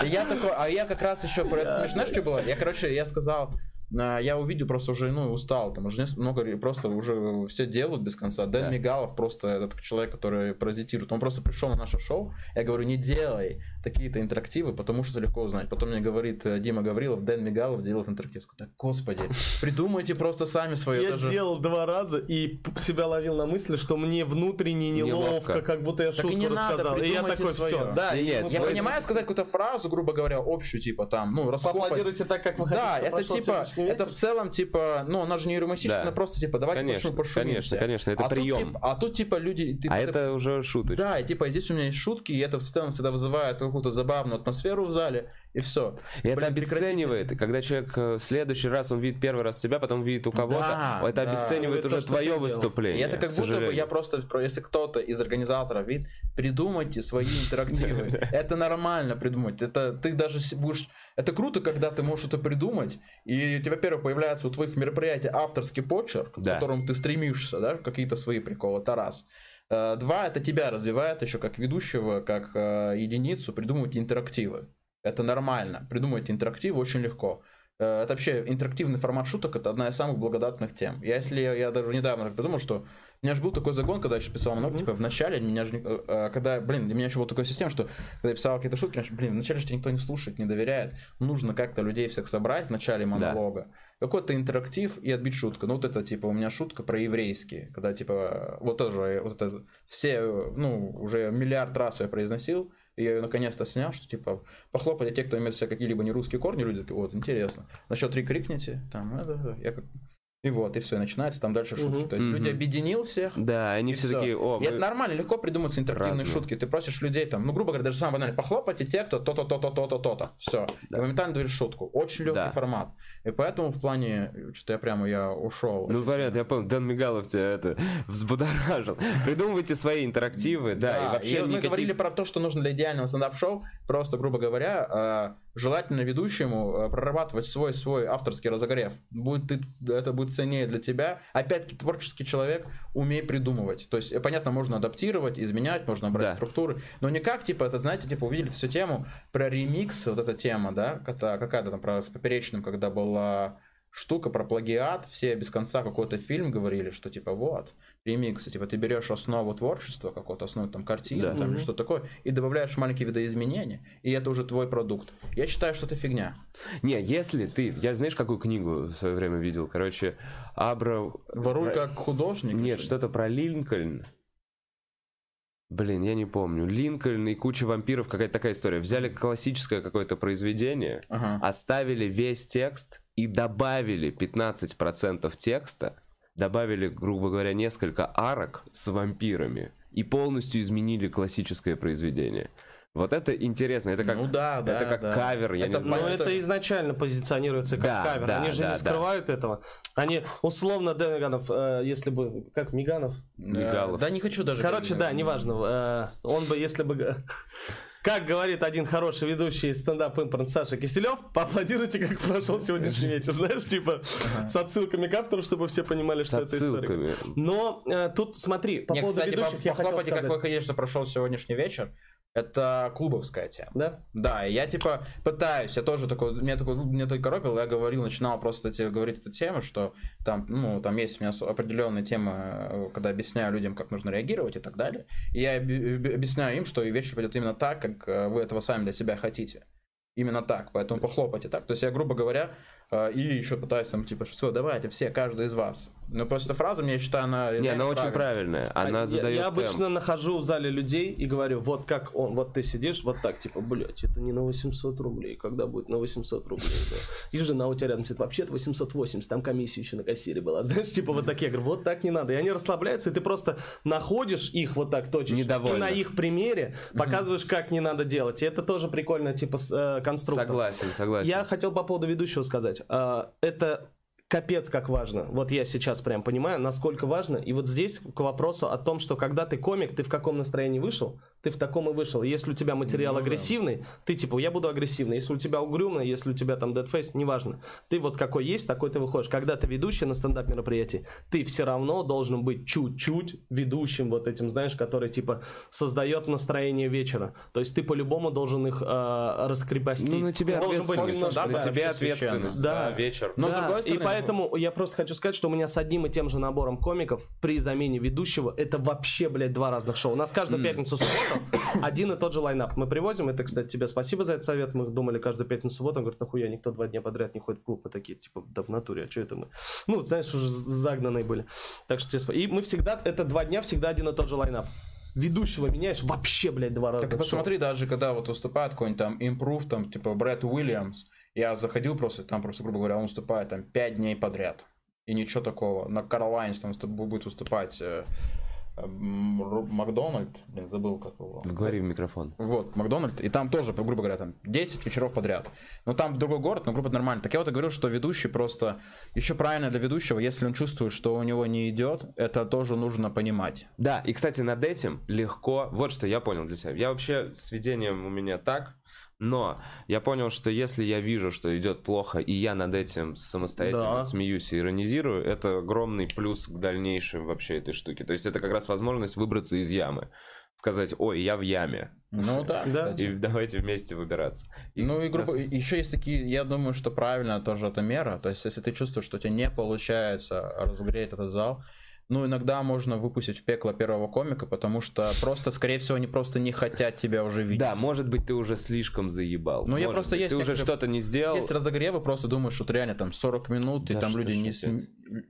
Я такой, а я как раз еще, это смешно, что было? Я, короче, я сказал, а, я увидел, просто уже, ну, устал, там уже много, просто уже все делают без конца. Дэн Да. Мигалов просто этот человек, который паразитирует, он просто пришел на наше шоу, я говорю, не делай такие-то интерактивы, потому что легко узнать. Потом мне говорит э, Дима Гаврилов, Дэн Мигалов делает интерактив. «Да, господи, придумайте просто сами свое. Я это же- делал два раза и себя ловил на мысли, что мне внутренне неловко, Неловко. как будто я Так и шутку не надо, рассказал. И я такой, все, своё. да. И нет, Я свой- понимаю сказать какую-то фразу, грубо говоря, общую, типа там, ну, расхлопать. Поаплодируйте так, как вы хотите. Да, это типа, это в целом типа, ну, она же не юмористическая, Да. она просто типа, давайте Конечно, пошум- пошумимся. конечно, конечно, это а прием. Тут, типа, а тут типа люди... ты- А ты- это уже шуточка. Да, и типа здесь у меня есть шутки, и это в целом всегда вызывает какую-то забавную атмосферу в зале, и все. И это обесценивает. И когда человек э, в следующий раз он видит первый раз тебя, потом видит у кого-то, Да, это да. обесценивает уже то, твое выступление. И это как будто бы я просто, про- если кто-то из организаторов видит, придумайте свои интерактивы. Это нормально придумать. Это ты даже будешь... Это круто, когда ты можешь это придумать, и у тебя, во-первых, появляется у твоих мероприятий авторский почерк, к которому ты стремишься, да, какие-то свои приколы. Это раз. Э, Два, это тебя развивает еще как ведущего, как э, единицу придумывать интерактивы. Это нормально. Придумывать интерактивы очень легко. Э, Это вообще интерактивный формат шуток, это одна из самых благодатных тем. Я, если я даже недавно так подумал, что у меня же был такой загон, когда я еще писал много, типа в начале меня же, э, э, когда, блин, для меня еще была такая система, что когда я писал какие-то шутки, блин, вначале же тебя никто не слушает, не доверяет, нужно как-то людей всех собрать в начале монолога, какой-то интерактив и отбить шутку. Ну вот это типа у меня шутка про еврейские, когда типа вот тоже э, вот это все, э, ну уже миллиард раз я произносил, и я ее наконец-то снял, что типа похлопали те, кто имеет в себе какие-либо нерусские корни, люди такие, вот, интересно. На счет три крикните, там, это, я как... И вот, и все, и начинается там дальше шутки. Мгм. То есть люди Мгм. объединил всех, Да, они и все всё. такие, о, и это мы- нормально, легко придумываются интерактивные Разные. шутки. Ты просишь людей там, ну, грубо говоря, даже самое банальное, похлопайте те, кто то-то, то-то, то-то, то-то. Все. Да. И моментально говоришь шутку. Очень легкий Да. формат. И поэтому в плане, что-то я прямо, я ушел. Ну, понятно, я понял, Дэн Мигалов тебя это взбудоражил. Придумывайте свои интерактивы, да, и вообще мы никаких- говорили про то, что нужно для идеального стендап-шоу. Просто, грубо говоря, э, желательно ведущему э, прорабатывать свой свой авторский разогрев. Будет это будет ценнее для тебя. Опять-таки творческий человек, умей придумывать. То есть, э, понятно, можно адаптировать, изменять, можно брать Да. структуры, но не как, типа, это, знаете, типа, увидели всю тему про ремикс, вот эта тема, да, какая- какая-то там про с поперечным, когда была штука про плагиат, все без конца какой-то фильм говорили, что типа вот, ремиксы, типа ты берешь основу творчества, какую-то основу там картины, Да. там или Мгм. что такое, и добавляешь маленькие видоизменения, и это уже твой продукт. Я считаю, что это фигня. Не, если ты... Я знаешь, какую книгу в свое время видел? Короче, Абра... Воруй Про- как художник. Нет, что что-то про Линкольн. Блин, я не помню. Линкольн и куча вампиров, какая-то такая история. Взяли классическое какое-то произведение, Ага. оставили весь текст и добавили 15% текста, добавили, грубо говоря, несколько арок с вампирами и полностью изменили классическое произведение. Вот это интересно, это как, ну да, да. это как да. кавер, я Это не Но знаю. понятно. это изначально позиционируется как Да, кавер. да, Они же да, не да. скрывают этого. Они, условно, Дэн Миганов, э, если бы... Как, Миганов? Э, Мигалов. Да не хочу даже. Короче, да, неважно. э, Он бы, если бы... Как говорит один хороший ведущий стендап импорт Саша Киселев, поаплодируйте, как прошел сегодняшний вечер. Знаешь, типа с отсылками к автору, чтобы все понимали, С что это история. Но э, тут смотри, по Не, поводу кстати, ведущих по- я хотел сказать. вы хотите, что прошел сегодняшний вечер. Это клубовская тема. Да? Да, и я типа пытаюсь, я тоже такой, меня такой, меня такой коробил, я говорил, начинал просто тебе говорить эту тему, что там, ну, там есть у меня определенная тема, э, когда объясняю людям, как нужно реагировать и так далее. И я оби- объясняю им, что и вечер пойдет именно так, как э, вы этого сами для себя хотите. Именно так, поэтому похлопайте так. То есть я, грубо говоря, э, и еще пытаюсь там, типа, все, давайте, все, каждый из вас. Но просто фраза, мне я считаю, она... Не, она очень правильная. правильная. Она А я, задает я темп. обычно нахожу в зале людей и говорю, вот как он, вот ты сидишь, вот так, типа, блядь, это не на 800 рублей, когда будет на 800 рублей, да. И жена у тебя рядом сидит, вообще-то 880, там комиссия еще на кассире была, знаешь, типа вот такие, я говорю, вот так не надо. И они расслабляются, и ты просто находишь их вот так точишь, и Недовольных. на их примере показываешь, как не надо делать. И это тоже прикольно, типа, э, конструктор. Согласен, согласен. Я хотел по поводу ведущего сказать. А, Это капец как важно. Вот я сейчас прям понимаю, насколько важно. И вот здесь к вопросу о том, что когда ты комик, ты в каком настроении вышел, ты в таком и вышел. Если у тебя материал ну, агрессивный, да. ты типа, я буду агрессивный. Если у тебя угрюмный, если у тебя там дедфейс, неважно. Ты вот какой есть, такой ты выходишь. Когда ты ведущий на стендап мероприятии, ты все равно должен быть чуть-чуть ведущим вот этим, знаешь, который типа создает настроение вечера. То есть ты по-любому должен их э, раскрепостить. Ну, на тебя должен ответственность. Быть да, на тебе ответственность. Да, да, вечер. Но да. с другой стороны... И поэтому я просто хочу сказать, что у меня с одним и тем же набором комиков при замене ведущего это вообще, блядь, два разных шоу. У нас каждую mm. пятницу, субботу один и тот же лайнап. Мы привозим, это, кстати, тебе спасибо за этот совет. Мы думали каждую пятницу, субботу. Он говорит, нахуя никто два дня подряд не ходит в клуб. Мы такие, типа, да в натуре, а что это мы? Ну, знаешь, уже загнанные были. Так что И мы всегда, это два дня, всегда один и тот же лайнап ведущего меняешь вообще, блядь, два раза. Так посмотри, даже когда вот выступает какой-нибудь там импрув, там, типа, Брэд Уильямс, я заходил просто, там просто, грубо говоря, он выступает там пять дней подряд. И ничего такого. На Каролайнс там будет выступать э, Макдональд, блин, забыл как его. Говори в микрофон. Вот, Макдональд, и там тоже, грубо говоря, там 10 вечеров подряд. Но там другой город, но группа нормально. Так я вот и говорю, что ведущий просто, еще правильно для ведущего, если он чувствует, что у него не идет, это тоже нужно понимать. Да, и, кстати, над этим легко, вот что я понял для себя. Я вообще с ведением у меня так, но я понял, что если я вижу, что идет плохо, и я над этим самостоятельно да. смеюсь и иронизирую, это огромный плюс к дальнейшим вообще этой штуки. То есть это как раз возможность выбраться из ямы. Сказать, ой, я в яме. Ну да, кстати. И давайте вместе выбираться. И ну и группа, нас... еще есть такие, я думаю, что правильно тоже эта мера. То есть если ты чувствуешь, что у тебя не получается разгреть этот зал, ну, иногда можно выпустить в пекло первого комика, потому что просто, скорее всего, они просто не хотят тебя уже видеть. Да, может быть, ты уже слишком заебал. Ну, я просто быть, есть... Ты уже что-то не сделал. Есть разогревы, просто думаешь, что реально там 40 минут, да и там люди не...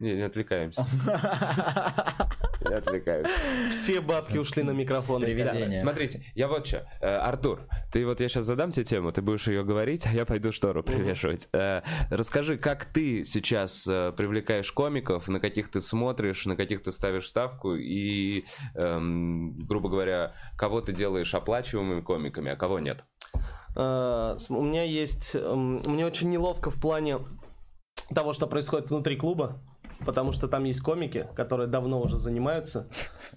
Не, не отвлекаемся. Не отвлекаюсь. Все бабки ушли на микрофон. Смотрите, я вот что. Э, Артур, ты вот я сейчас задам тебе тему, ты будешь ее говорить, а я пойду штору привешивать. Э, расскажи, как ты сейчас э, привлекаешь комиков, на каких ты смотришь, на каких ты ставишь ставку и, эм, грубо говоря, кого ты делаешь оплачиваемыми комиками, а кого нет? У меня есть... Мне очень неловко в плане того, что происходит внутри клуба потому что там есть комики, которые давно уже занимаются.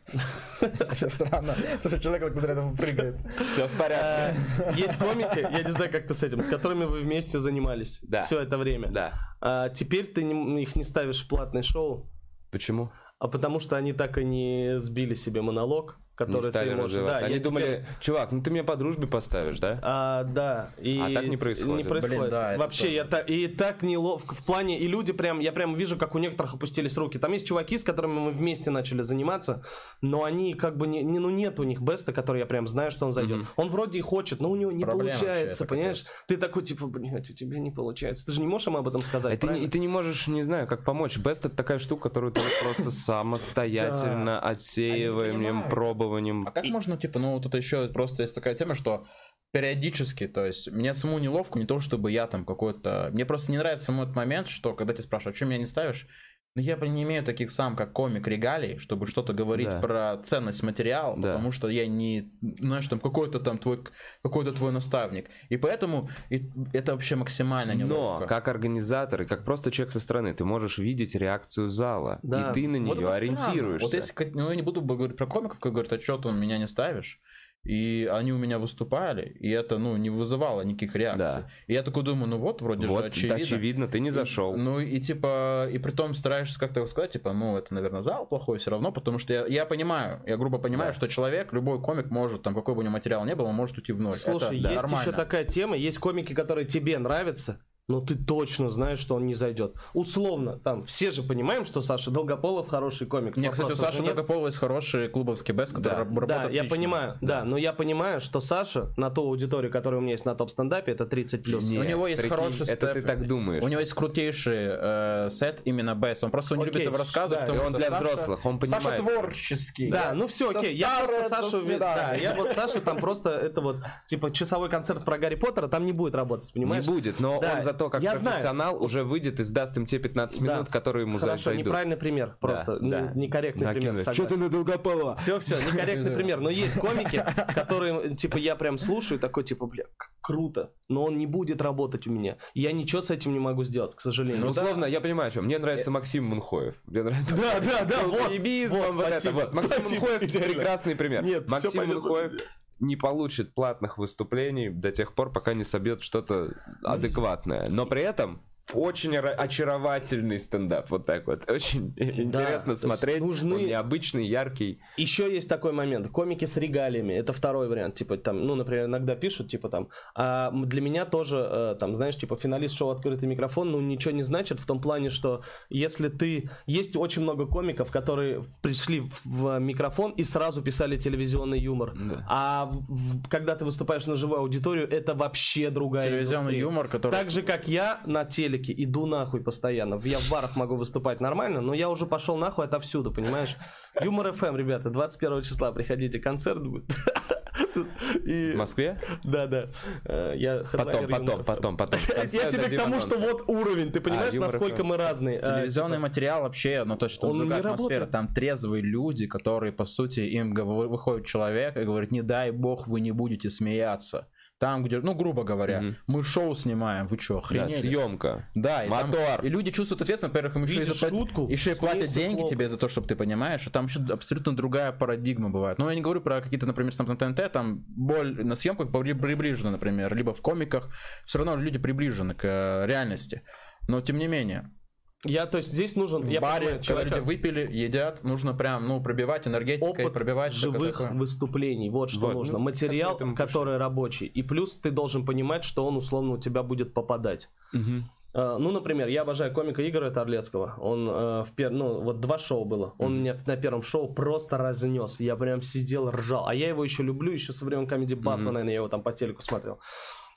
Сейчас странно. Слушай, человек, который рядом прыгает. Все в порядке. Э, есть комики, я не знаю, как ты с этим, с которыми вы вместе занимались все это время. Да. А теперь ты их не ставишь в платное шоу. Почему? А потому что они так и не сбили себе монолог которые стали ты можешь... Да, Они думали, теперь... чувак, ну ты меня по дружбе поставишь, да? А, да. И а так не происходит. Не происходит. Блин, да, Вообще, я так, и так неловко. В плане, и люди прям, я прям вижу, как у некоторых опустились руки. Там есть чуваки, с которыми мы вместе начали заниматься, но они как бы, не, не ну нет у них беста, который я прям знаю, что он зайдет. Mm-hmm. Он вроде и хочет, но у него не Проблема получается, понимаешь? Ты такой, типа, блядь, у тебя не получается. Ты же не можешь им об этом сказать, И ты, и ты не можешь, не знаю, как помочь. Бест это такая штука, которую ты просто самостоятельно отсеиванием, пробованием. А как можно ну, типа, ну, тут еще просто есть такая тема, что периодически, то есть мне самому неловко, не то чтобы я там какой-то... Мне просто не нравится самый этот момент, что когда тебя спрашивают, а что меня не ставишь, но я не имею таких сам, как комик регалий, чтобы что-то говорить да. про ценность материала, да. потому что я не, знаешь, там какой-то там твой, какой-то твой наставник. И поэтому и, это вообще максимально неловко. Но как организатор и как просто человек со стороны, ты можешь видеть реакцию зала, да. и ты на нее вот ориентируешься. Вот если, ну я не буду говорить про комиков, как говорят, а что ты меня не ставишь? И они у меня выступали, и это, ну, не вызывало никаких реакций. Да. И я такой думаю, ну вот, вроде вот, же очевидно. очевидно, ты не зашел. И, ну, и типа, и при том стараешься как-то сказать, типа, ну, это, наверное, зал плохой все равно, потому что я, я понимаю, я грубо понимаю, да. что человек, любой комик может, там, какой бы у него материал не был, он может уйти в ноль. Слушай, это, есть нормально. еще такая тема, есть комики, которые тебе нравятся, но ты точно знаешь, что он не зайдет. Условно, там, все же понимаем, что Саша Долгополов хороший комик. Нет, кстати, у Саши Долгополова есть хороший клубовский бест, который да, работает Да, я понимаю, да. да, но я понимаю, что Саша на ту аудиторию, которая у меня есть на топ-стендапе, это 30+. плюс. у него есть прикинь, хороший Это ты так думаешь. У него есть крутейший э, сет именно бест. Он просто не любит его рассказывать. Да, он для Саша, взрослых, он понимает. Саша творческий. Да, ну все, окей. Я просто Сашу... Да, я вот Саша там просто, это вот, типа, часовой концерт про Гарри Поттера там не будет работать, понимаешь? Не будет, но он зато как профессионал канал уже выйдет и сдаст им те 15 минут, да. которые ему Хорошо, зайдут. неправильный пример просто. Да, да. Некорректный пример. Что ты на Долгополова? Все, все, некорректный пример. Но есть комики, которые, типа, я прям слушаю, такой, типа, бля, круто, но он не будет работать у меня. Я ничего с этим не могу сделать, к сожалению. Ну, условно, я понимаю, что мне нравится Максим Мунхоев. Мне нравится... Да, да, да, вот, вот, вот, Максим Мунхоев прекрасный пример. Нет, Максим Мунхоев не получит платных выступлений до тех пор, пока не собьет что-то адекватное. Но при этом очень очаровательный стендап, вот так вот. Очень да, интересно смотреть. Нужны... Он необычный, яркий. Еще есть такой момент. Комики с регалиями. Это второй вариант. Типа там, ну, например, иногда пишут, типа там. А для меня тоже, э, там, знаешь, типа финалист шоу «Открытый микрофон», ну, ничего не значит в том плане, что если ты... Есть очень много комиков, которые пришли в микрофон и сразу писали телевизионный юмор. Да. А в, когда ты выступаешь на живую аудиторию, это вообще другая Телевизионный индустрия. юмор, который... Так же, как я на теле телеке, иду нахуй постоянно. Я в барах могу выступать нормально, но я уже пошел нахуй отовсюду, понимаешь? Юмор FM, ребята, 21 числа приходите, концерт будет. И... В Москве? Да, да. Э, я потом, потом, потом, потом. Я тебе к тому, что вот уровень, ты понимаешь, а, насколько мы разные. А, Телевизионный типа материал вообще, ну то, что другая атмосфера. Там трезвые люди, которые, по сути, им выходит человек и говорит, не дай бог вы не будете смеяться. Там, где, ну, грубо говоря, угу. мы шоу снимаем, вы что, охренели? Да, съемка. Да, и мотор. Там, и люди чувствуют ответственность, во-первых, им еще и, шутку, еще и платят деньги хлоп. тебе за то, чтобы ты понимаешь, и там еще абсолютно другая парадигма бывает. Но я не говорю про какие-то, например, сам на ТНТ, там боль на съемках приближена, например, либо в комиках, все равно люди приближены к э, реальности. Но тем не менее, я, то есть здесь нужен... В я баре, понимаю, человека... когда люди выпили, едят, нужно прям, ну, пробивать энергетикой, Опыт пробивать... живых такое. выступлений, вот что вот. нужно. Ну, Материал, который рабочий. И плюс ты должен понимать, что он условно у тебя будет попадать. Угу. Ну, например, я обожаю комика Игоря Торлецкого. Он uh, в пер... ну, вот два шоу было. Он mm-hmm. меня на первом шоу просто разнес. Я прям сидел, ржал. А я его еще люблю, еще со времен Comedy Battle, mm-hmm. наверное, я его там по телеку смотрел.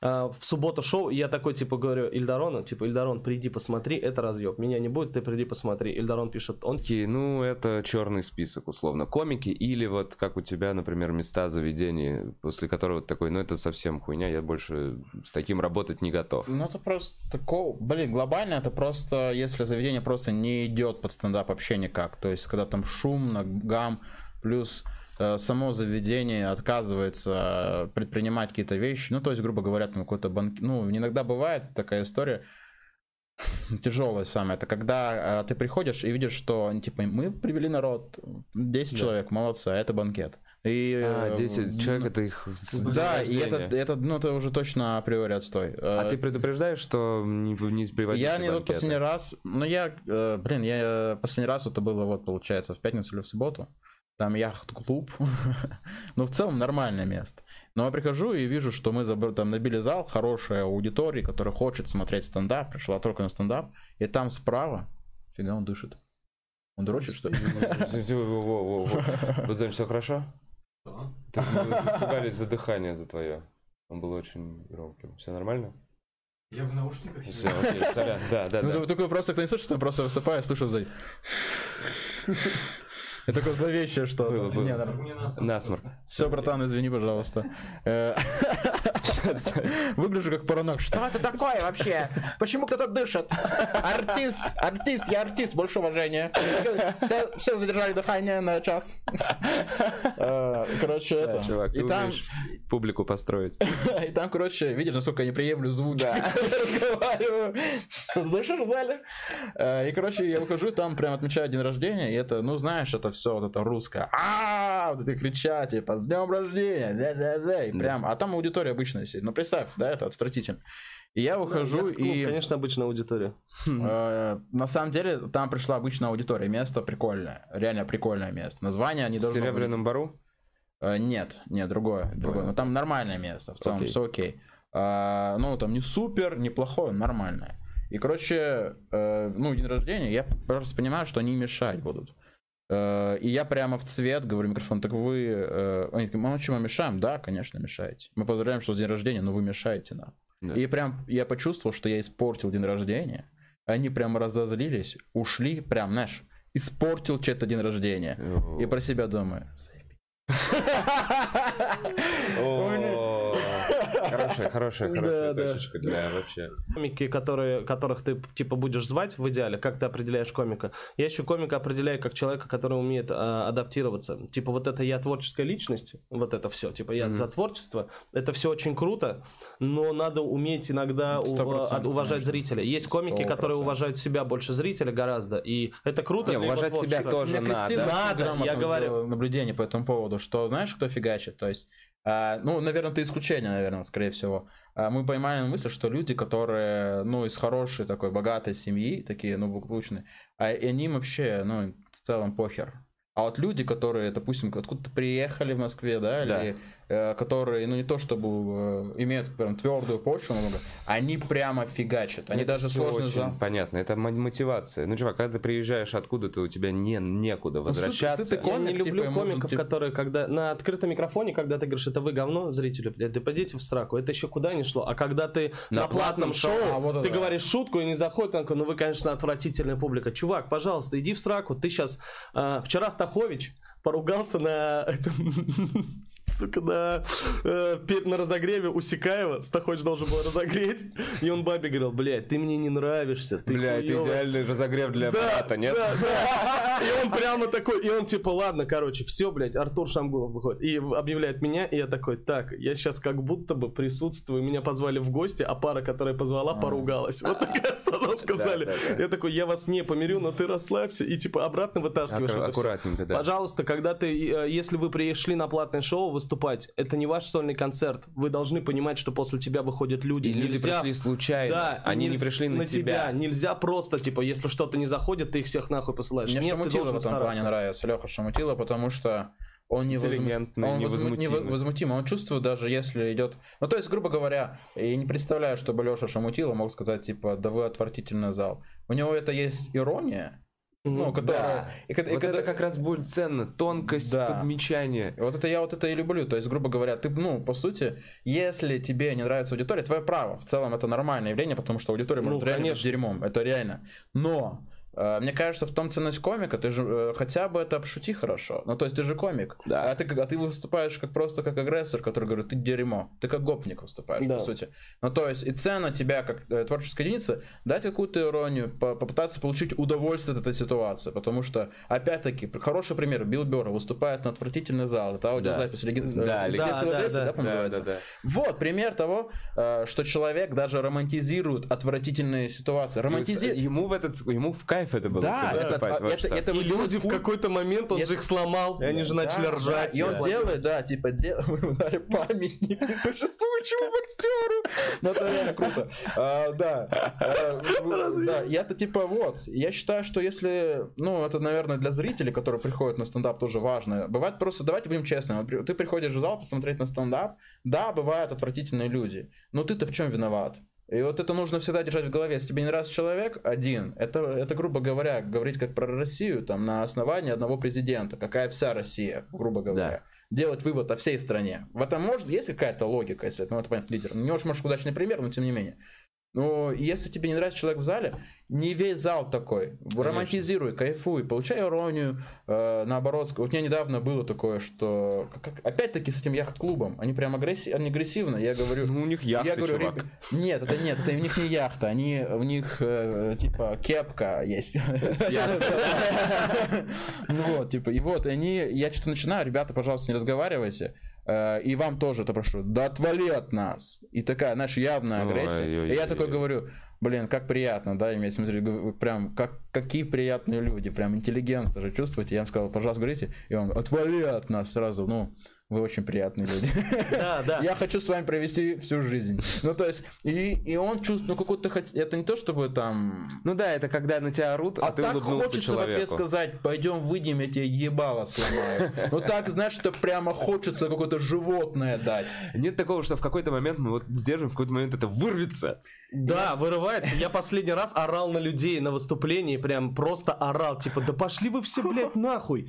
А, в субботу шоу, я такой, типа, говорю Ильдарону, типа, Ильдарон, приди посмотри, это разъеб. Меня не будет, ты приди посмотри. Ильдарон пишет, он... Такие, ну, это черный список, условно. Комики или вот, как у тебя, например, места заведений, после которого такой, ну, это совсем хуйня, я больше с таким работать не готов. Ну, это просто такого, блин, глобально это просто, если заведение просто не идет под стендап вообще никак. То есть, когда там шумно, гам, плюс Э, само заведение отказывается предпринимать какие-то вещи, ну, то есть, грубо говоря, там какой-то банк... Ну, иногда бывает такая история, тяжелая самая, это когда э, ты приходишь и видишь, что, типа, мы привели народ, 10 да. человек, молодцы, а это банкет. И, а, 10 э, человек это их Да, и это, это, ну, это уже точно априори отстой. А э, ты предупреждаешь, что не, не приводишь Я не вот последний раз, ну я, блин, я последний раз это было вот, получается, в пятницу или в субботу там яхт-клуб, но в целом нормальное место. Но я прихожу и вижу, что мы там набили зал, хорошая аудитория, которая хочет смотреть стендап, пришла только на стендап, и там справа, фига он дышит. Он дрочит, что ли? Вот все хорошо? Ты испугались за дыхание за твое. Он был очень громким. Все нормально? Я в наушниках. Все, окей, сорян. Да, да, ну, да. Такой просто, кто не слышит, я просто высыпаю, слышу сзади. Это такое зловещее что-то. Насморк. Все, братан, извини, пожалуйста. Э, выгляжу как паранок. Что это такое вообще? Почему кто-то дышит? Артист, артист, я артист, больше уважения. Все, все задержали дыхание на час. Э, короче, это. Чувак, и там публику построить. И там, короче, видишь, насколько я не приемлю звуки. Разговариваю. Кто-то дышишь в зале? Э, и, короче, я выхожу, там прям отмечаю день рождения, и это, ну, знаешь, это все вот это русское, а вот это кричать, типа, с днем рождения, да-да-да, и прям, а там аудитория обычная сидит. Ну, представь, да, это отвратительно. И я выхожу и... конечно, обычная аудитория. Э, на самом деле, там пришла обычная аудитория. Место прикольное. Реально прикольное место. Название не должно В Серебряном Бару? Э, нет, нет, другое. другое. Но там нормальное место. В целом все окей. Э, ну, там не супер, не плохое, нормальное. И, короче, ну, день рождения, я просто понимаю, что они мешать будут. Э, и я прямо в цвет говорю микрофон, так вы... Э, они такие, мы чем мешаем? Да, конечно, мешаете. Мы поздравляем, что день рождения, но вы мешаете нам. Да. И прям я почувствовал, что я испортил день рождения. Они прям разозлились, ушли, прям, знаешь, испортил чей-то день рождения. И про себя думаю, Хорошая, хорошая, хорошая точечка для вообще. Комики, которые, которых ты типа будешь звать в идеале, как ты определяешь комика? Я еще комика определяю как человека, который умеет а, адаптироваться. Типа вот это я творческая личность, вот это все, типа я за творчество, это все очень круто, но надо уметь иногда ув- уважать зрителя. Есть комики, которые уважают себя больше зрителя гораздо, и это круто. Не, уважать себя тоже надо. Надо, я говорю. наблюдение по этому поводу, что знаешь, кто фигачит? То есть, а, ну, наверное, ты исключение, наверное, скорее всего. А мы поймали мысль, что люди, которые, ну, из хорошей такой богатой семьи, такие, ну, благополучные, а, и они вообще, ну, в целом похер. А вот люди, которые, допустим, откуда-то приехали в Москве, да, Да. или э, которые, ну не то чтобы э, имеют прям твердую почву много, они прямо фигачат. Они Это даже сложно очень за... понятно. Это мо- мотивация. Ну, чувак, когда ты приезжаешь откуда-то, у тебя не, некуда возвращаться. сытый Я не комик, люблю типа, комиков, типа- которые, когда на открытом микрофоне, когда ты говоришь, это вы говно, зрителю, блядь, да пойдите в сраку, это еще куда ни шло. А когда ты на, На платном платном шоу, а, вот ты да. говоришь шутку и не заходит, он такой, ну вы, конечно, отвратительная публика. Чувак, пожалуйста, иди в сраку. Ты сейчас... вчера Стахович поругался на... этом, Сука, на, э, на разогреве у Сикаева Стахович должен был разогреть, и он бабе говорил, блядь, ты мне не нравишься, ты Бля, это хуёвый». идеальный разогрев для аппарата, нет? Да, да. И он прямо такой, и он типа, ладно, короче, все, блядь, Артур Шамгунов выходит. И объявляет меня, и я такой, так, я сейчас как будто бы присутствую, меня позвали в гости, а пара, которая позвала, поругалась. Вот такая остановка в Да, зале. да, да. Я такой, я вас не помирю, но ты расслабься, и типа обратно вытаскиваешь это аккуратненько, да. Пожалуйста, когда ты, э, если вы пришли на платное шоу выступать, это не ваш сольный концерт. Вы должны понимать, что после тебя выходят люди. И люди Нельзя- пришли случайно. да, Они не нельз- пришли на тебя. Нельзя просто, типа, если что-то не заходит, ты их всех нахуй посылаешь. Мне Нет, ты Шамутила в этом плане стараться. нравится, Леха Шамутила, потому что он не Интеллигентный, он возму- невозмутимый. невозмутимый. Он чувствует даже, если идет... Ну, то есть, грубо говоря, я не представляю, чтобы Леша Шамутила мог сказать, типа, да вы отвратительный зал. У него это есть ирония, ну, которая... Да. и когда- и Вот когда- это как раз будет ценно. Тонкость Да. подмечания. И Вот это я вот это и люблю. То есть, грубо говоря, ты, ну, по сути, если тебе не нравится аудитория, твое право. В целом это нормальное явление, потому что аудитория может Ну, реально быть дерьмом. Это реально. Но мне кажется, в том ценность комика, ты же э, хотя бы это обшути хорошо. Ну, то есть ты же комик. Да. А ты, а ты выступаешь как просто как агрессор, который говорит, ты дерьмо. Ты как гопник выступаешь, Да. по сути. Ну, то есть и цена тебя как э, творческой единицы дать какую-то иронию, по- попытаться получить удовольствие от этой ситуации. Потому что, опять-таки, хороший пример. Билл Берр выступает на отвратительный зал. Это аудиозапись леген- Да, э, леген- Да, Филадельфия, да, да, да. по-моему, называется? Да, да, Вот пример того, э, что человек даже романтизирует отвратительные ситуации. Романтизирует. Ему в этот, ему в кайф это было. Да, это- во это- это И делает люди в какой-то момент, он Это- же их сломал, и они же Да, начали да, ржать. И он Да. делает, да, типа, дел... вы ему дали памятник несуществующему актеру. Ну, это реально круто. А, Да. А, Да, и это типа вот. Я считаю, что если, ну, это, наверное, для зрителей, которые приходят на стендап, тоже важно. Бывает просто, давайте будем честными, ты приходишь в зал посмотреть на стендап, да, бывают отвратительные люди, но ты-то в чем виноват? И вот это нужно всегда держать в голове. Если тебе не нравится человек один, это, это, грубо говоря, говорить как про Россию, там, на основании одного президента, какая вся Россия, грубо говоря. Делать вывод о всей стране. В этом может, есть какая-то логика, если это, ну, это понятно, лидер. Не очень, может, удачный пример, но тем не менее. Но если тебе не нравится человек в зале, не весь зал такой. Романтизируй, кайфуй, получай иронию. э, наоборот, вот у меня недавно было такое, что как- опять-таки с этим яхт-клубом, они прям агресси- они агрессивно. Я говорю, Ну, у них яхта, я говорю, чувак. «Ребя- нет, это нет, это у них не яхта, они у них э, типа кепка есть. Ну вот, типа, и вот, они, я что-то начинаю, ребята, пожалуйста, не разговаривайте. Э, И вам тоже это прошу, да отвали от нас. И такая, знаешь, явная агрессия. Ой-ой-ой. И я такой говорю, блин, как приятно, да, иметь, смотри, г- прям, как, какие приятные люди, прям интеллигентно же чувствуете. Я ему сказал, пожалуйста, говорите. И он, отвали от нас сразу, ну, вы очень приятные люди. Да, да. Я хочу с вами провести всю жизнь. Ну, то есть, и, и он чувствует, ну, какую-то хоть... Это не то, чтобы там... Ну да, это когда на тебя орут, а, А ты так хочется в ответ человеку. сказать, пойдем выйдем, я тебе ебало сломаю. Ну так, знаешь, что прямо хочется какое-то животное дать. Нет такого, что в какой-то момент мы вот сдержим, в какой-то момент это вырвется. Да, вырывается. Я последний раз орал на людей на выступлении, прям просто орал, типа, да пошли вы все, блядь, нахуй.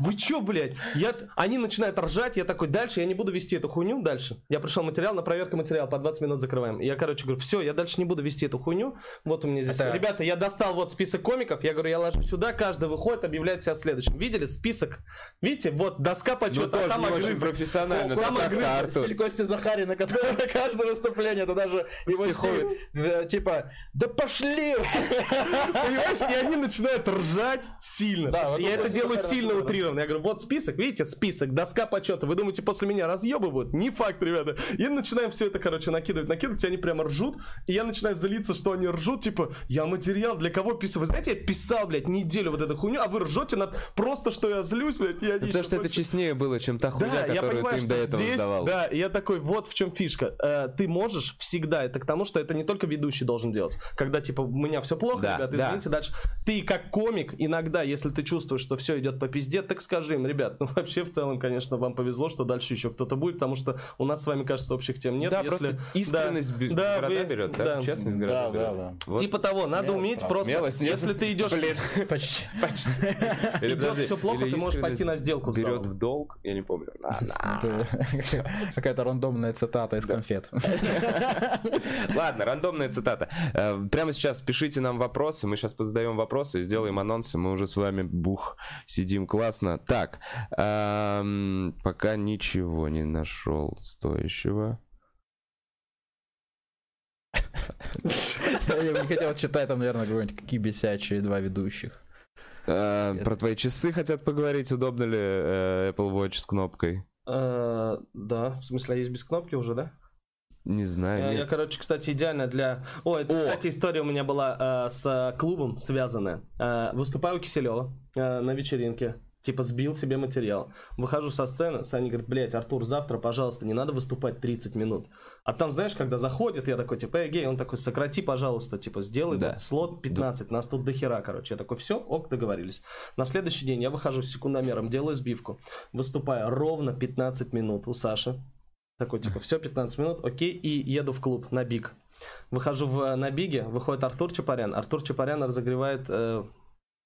Вы чё, блядь? Я... Они начинают ржать, я такой, дальше я не буду вести эту хуйню дальше. Я пришел материал, на проверку материала, по 20 минут закрываем. Я, короче, говорю, все, я дальше не буду вести эту хуйню. Вот у меня здесь. Это- Ребята, я достал вот список комиков, я говорю, я ложу сюда, каждый выходит, объявляет себя следующим. Видели список? Видите, вот доска Ну, почета, тоже там не очень огрызок. профессионально. Там огрызок. Стиль Кости Захарина, который на каждое выступление, это даже его стиль, типа, да пошли! Понимаешь, и они начинают ржать сильно. Да, вот я это делаю сильно да. утрированно. Я говорю, вот список, видите, список, доска почета. Вы думаете, после меня разъебывают? Не факт, ребята. И начинаем все это, короче, накидывать, накидывать, и они прямо ржут. И я начинаю злиться, что они ржут, типа, я материал для кого писал? Вы знаете, я писал, блядь, неделю вот эту хуйню, а вы ржете над просто, что я злюсь, блядь, и они Потому что это честнее было, чем та хуйня, да, я которую понимаю, ты им что до этого здесь, сдавал. да, я такой, вот в чем фишка. Э, ты можешь всегда, это к тому, что это не только ведущий должен делать. Когда, типа, у меня все плохо, Да, ребят, да. извините, дальше. Ты как комик, иногда, если ты чувствуешь, что все идет по пизде, так скажи им, ребят, ну вообще в целом, конечно, вам повезло, что дальше еще кто-то будет, потому что у нас с вами, кажется, общих тем нет. Да, Если- просто искренность Да, да, города вы- берет, да? да. Честность города Да, берет. да, да. Вот. Типа того, надо уметь просто, Смелость нет. если ты идешь... Почти. Или, идет всё плохо, ты можешь пойти на сделку Берет в долг, я не помню. Да. Какая-то рандомная цитата из конфет. Ладно, рандомная цитата. Э, Прямо сейчас пишите нам вопросы, мы сейчас позадаем вопросы, сделаем анонсы, мы уже с вами, бух, сидим классно. Так, эм, пока ничего не нашел стоящего. Я не хотел читать там, наверное, какой-нибудь какие бесячие два ведущих. Э, Про твои часы хотят поговорить, удобно ли э, Apple Watch с кнопкой? Да, в смысле, а есть без кнопки уже, да? Не знаю. Я, нет. я, короче, кстати, идеально для... О, это, кстати, история у меня была э, с э, клубом связанная. Э, выступаю у Киселева э, на вечеринке. Типа сбил себе материал. Выхожу со сцены, Саня говорит, блядь, Артур, завтра, пожалуйста, не надо выступать 30 минут. А там, знаешь, когда заходит, я такой, типа, эй, гей, он такой, сократи, пожалуйста, типа, сделай Да. вот слот 15, нас тут дохера, короче. Я такой, все, ок, договорились. На следующий день я выхожу с секундомером, делаю сбивку, выступаю ровно 15 минут у Саши. Такой, типа, все, 15 минут, окей, и еду в клуб на Биг. Выхожу в, на Биге, выходит Артур Чапарян. Артур Чапарян разогревает, э,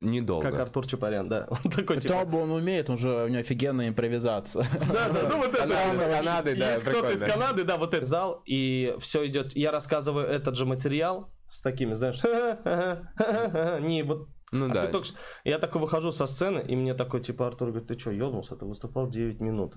Недолго. как Артур Чапарян, да. Он такой, типа, бы он умеет, он же, у него офигенная импровизация. да, да, ну вот это. Канады, с Канады, да, Есть кто-то из. Канады, да, вот этот зал, и все идет. Я рассказываю этот же материал с такими, знаешь, не вот Ну а да. ты только Я такой выхожу со сцены, и мне такой, типа, Артур говорит, ты что, ебнулся? Ты выступал 9 минут.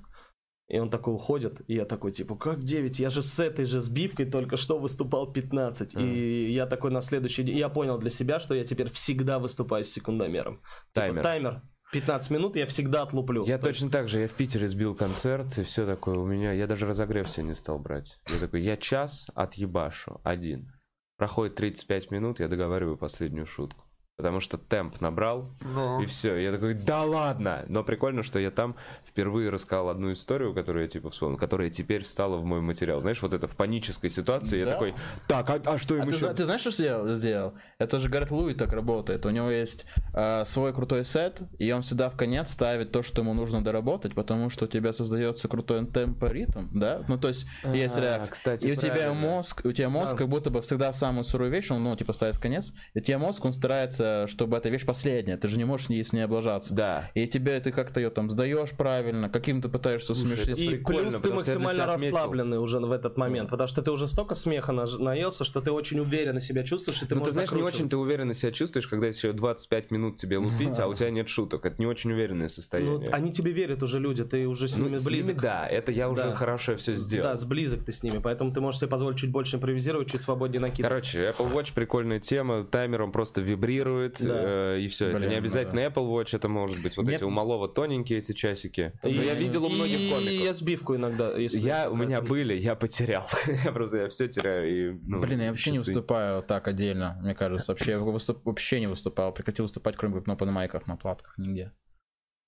И он такой уходит, и я такой, типа, как 9? Я же с этой же сбивкой только что выступал 15. И я такой на следующий день, я понял для себя, что я теперь всегда выступаю с секундомером. Типа, Таймер. таймер. 15 минут я всегда отлуплю. Я То есть- точно так же, я в Питере сбил концерт, и все такое у меня, я даже разогрев себе не стал брать. Я такой, я час отъебашу, один. Проходит 35 минут, я договариваю последнюю шутку. Потому что темп набрал, Ну. и все. Я такой, да ладно! Но прикольно, что я там впервые рассказал одну историю, которую я типа вспомнил, которая теперь стала в мой материал. Знаешь, вот это в панической ситуации, я Да. такой, так, а, а что А им ты, еще? зна- ты знаешь, что сделал? сделал? Это же Гаррет Луи так работает. У него есть э, свой крутой сет, и он всегда в конец ставит то, что ему нужно доработать, потому что у тебя создается крутой темпо ритм, да? Ну, то есть, есть А, реакция. кстати, и у тебя мозг, у тебя мозг Да. как будто бы всегда самую сырую вещь, он, ну, типа, ставит в конец, и у тебя мозг, он старается, чтобы эта вещь последняя, ты же не можешь с ней облажаться. Да. И тебе ты как-то ее там сдаешь правильно, каким ты пытаешься Слушай, смешить. это И прикольно, плюс ты максимально расслабленный уже в этот момент, потому что ты уже столько смеха наелся, что ты очень уверенно себя чувствуешь, и ты Ну, ты знаешь, не очень ты уверенно себя чувствуешь, когда еще 25 минут тебе лупить, а у тебя нет шуток. Это не очень уверенное Ну, состояние. они тебе верят уже люди, ты уже с Ну, ними с близок. ними, да, это я уже Да. хорошо все сделал. Да, сблизок ты с ними, поэтому ты можешь себе позволить чуть больше импровизировать, чуть свободнее накидывать. Короче, Apple Watch прикольная тема, таймер он просто вибрирует, Да. э, и все. это Блин, не ну обязательно Apple Watch, это может быть вот Мне- эти у малого тоненькие эти часики. Но И- я видел у многих и комиков. я сбивку иногда, если... Я, у меня были, я потерял. я просто, я все теряю. И, ну, Блин, я вообще не часы. выступаю так отдельно, мне кажется. Вообще, я выступ- вообще не выступал. Прекратил выступать, кроме как на майках, на платках, нигде.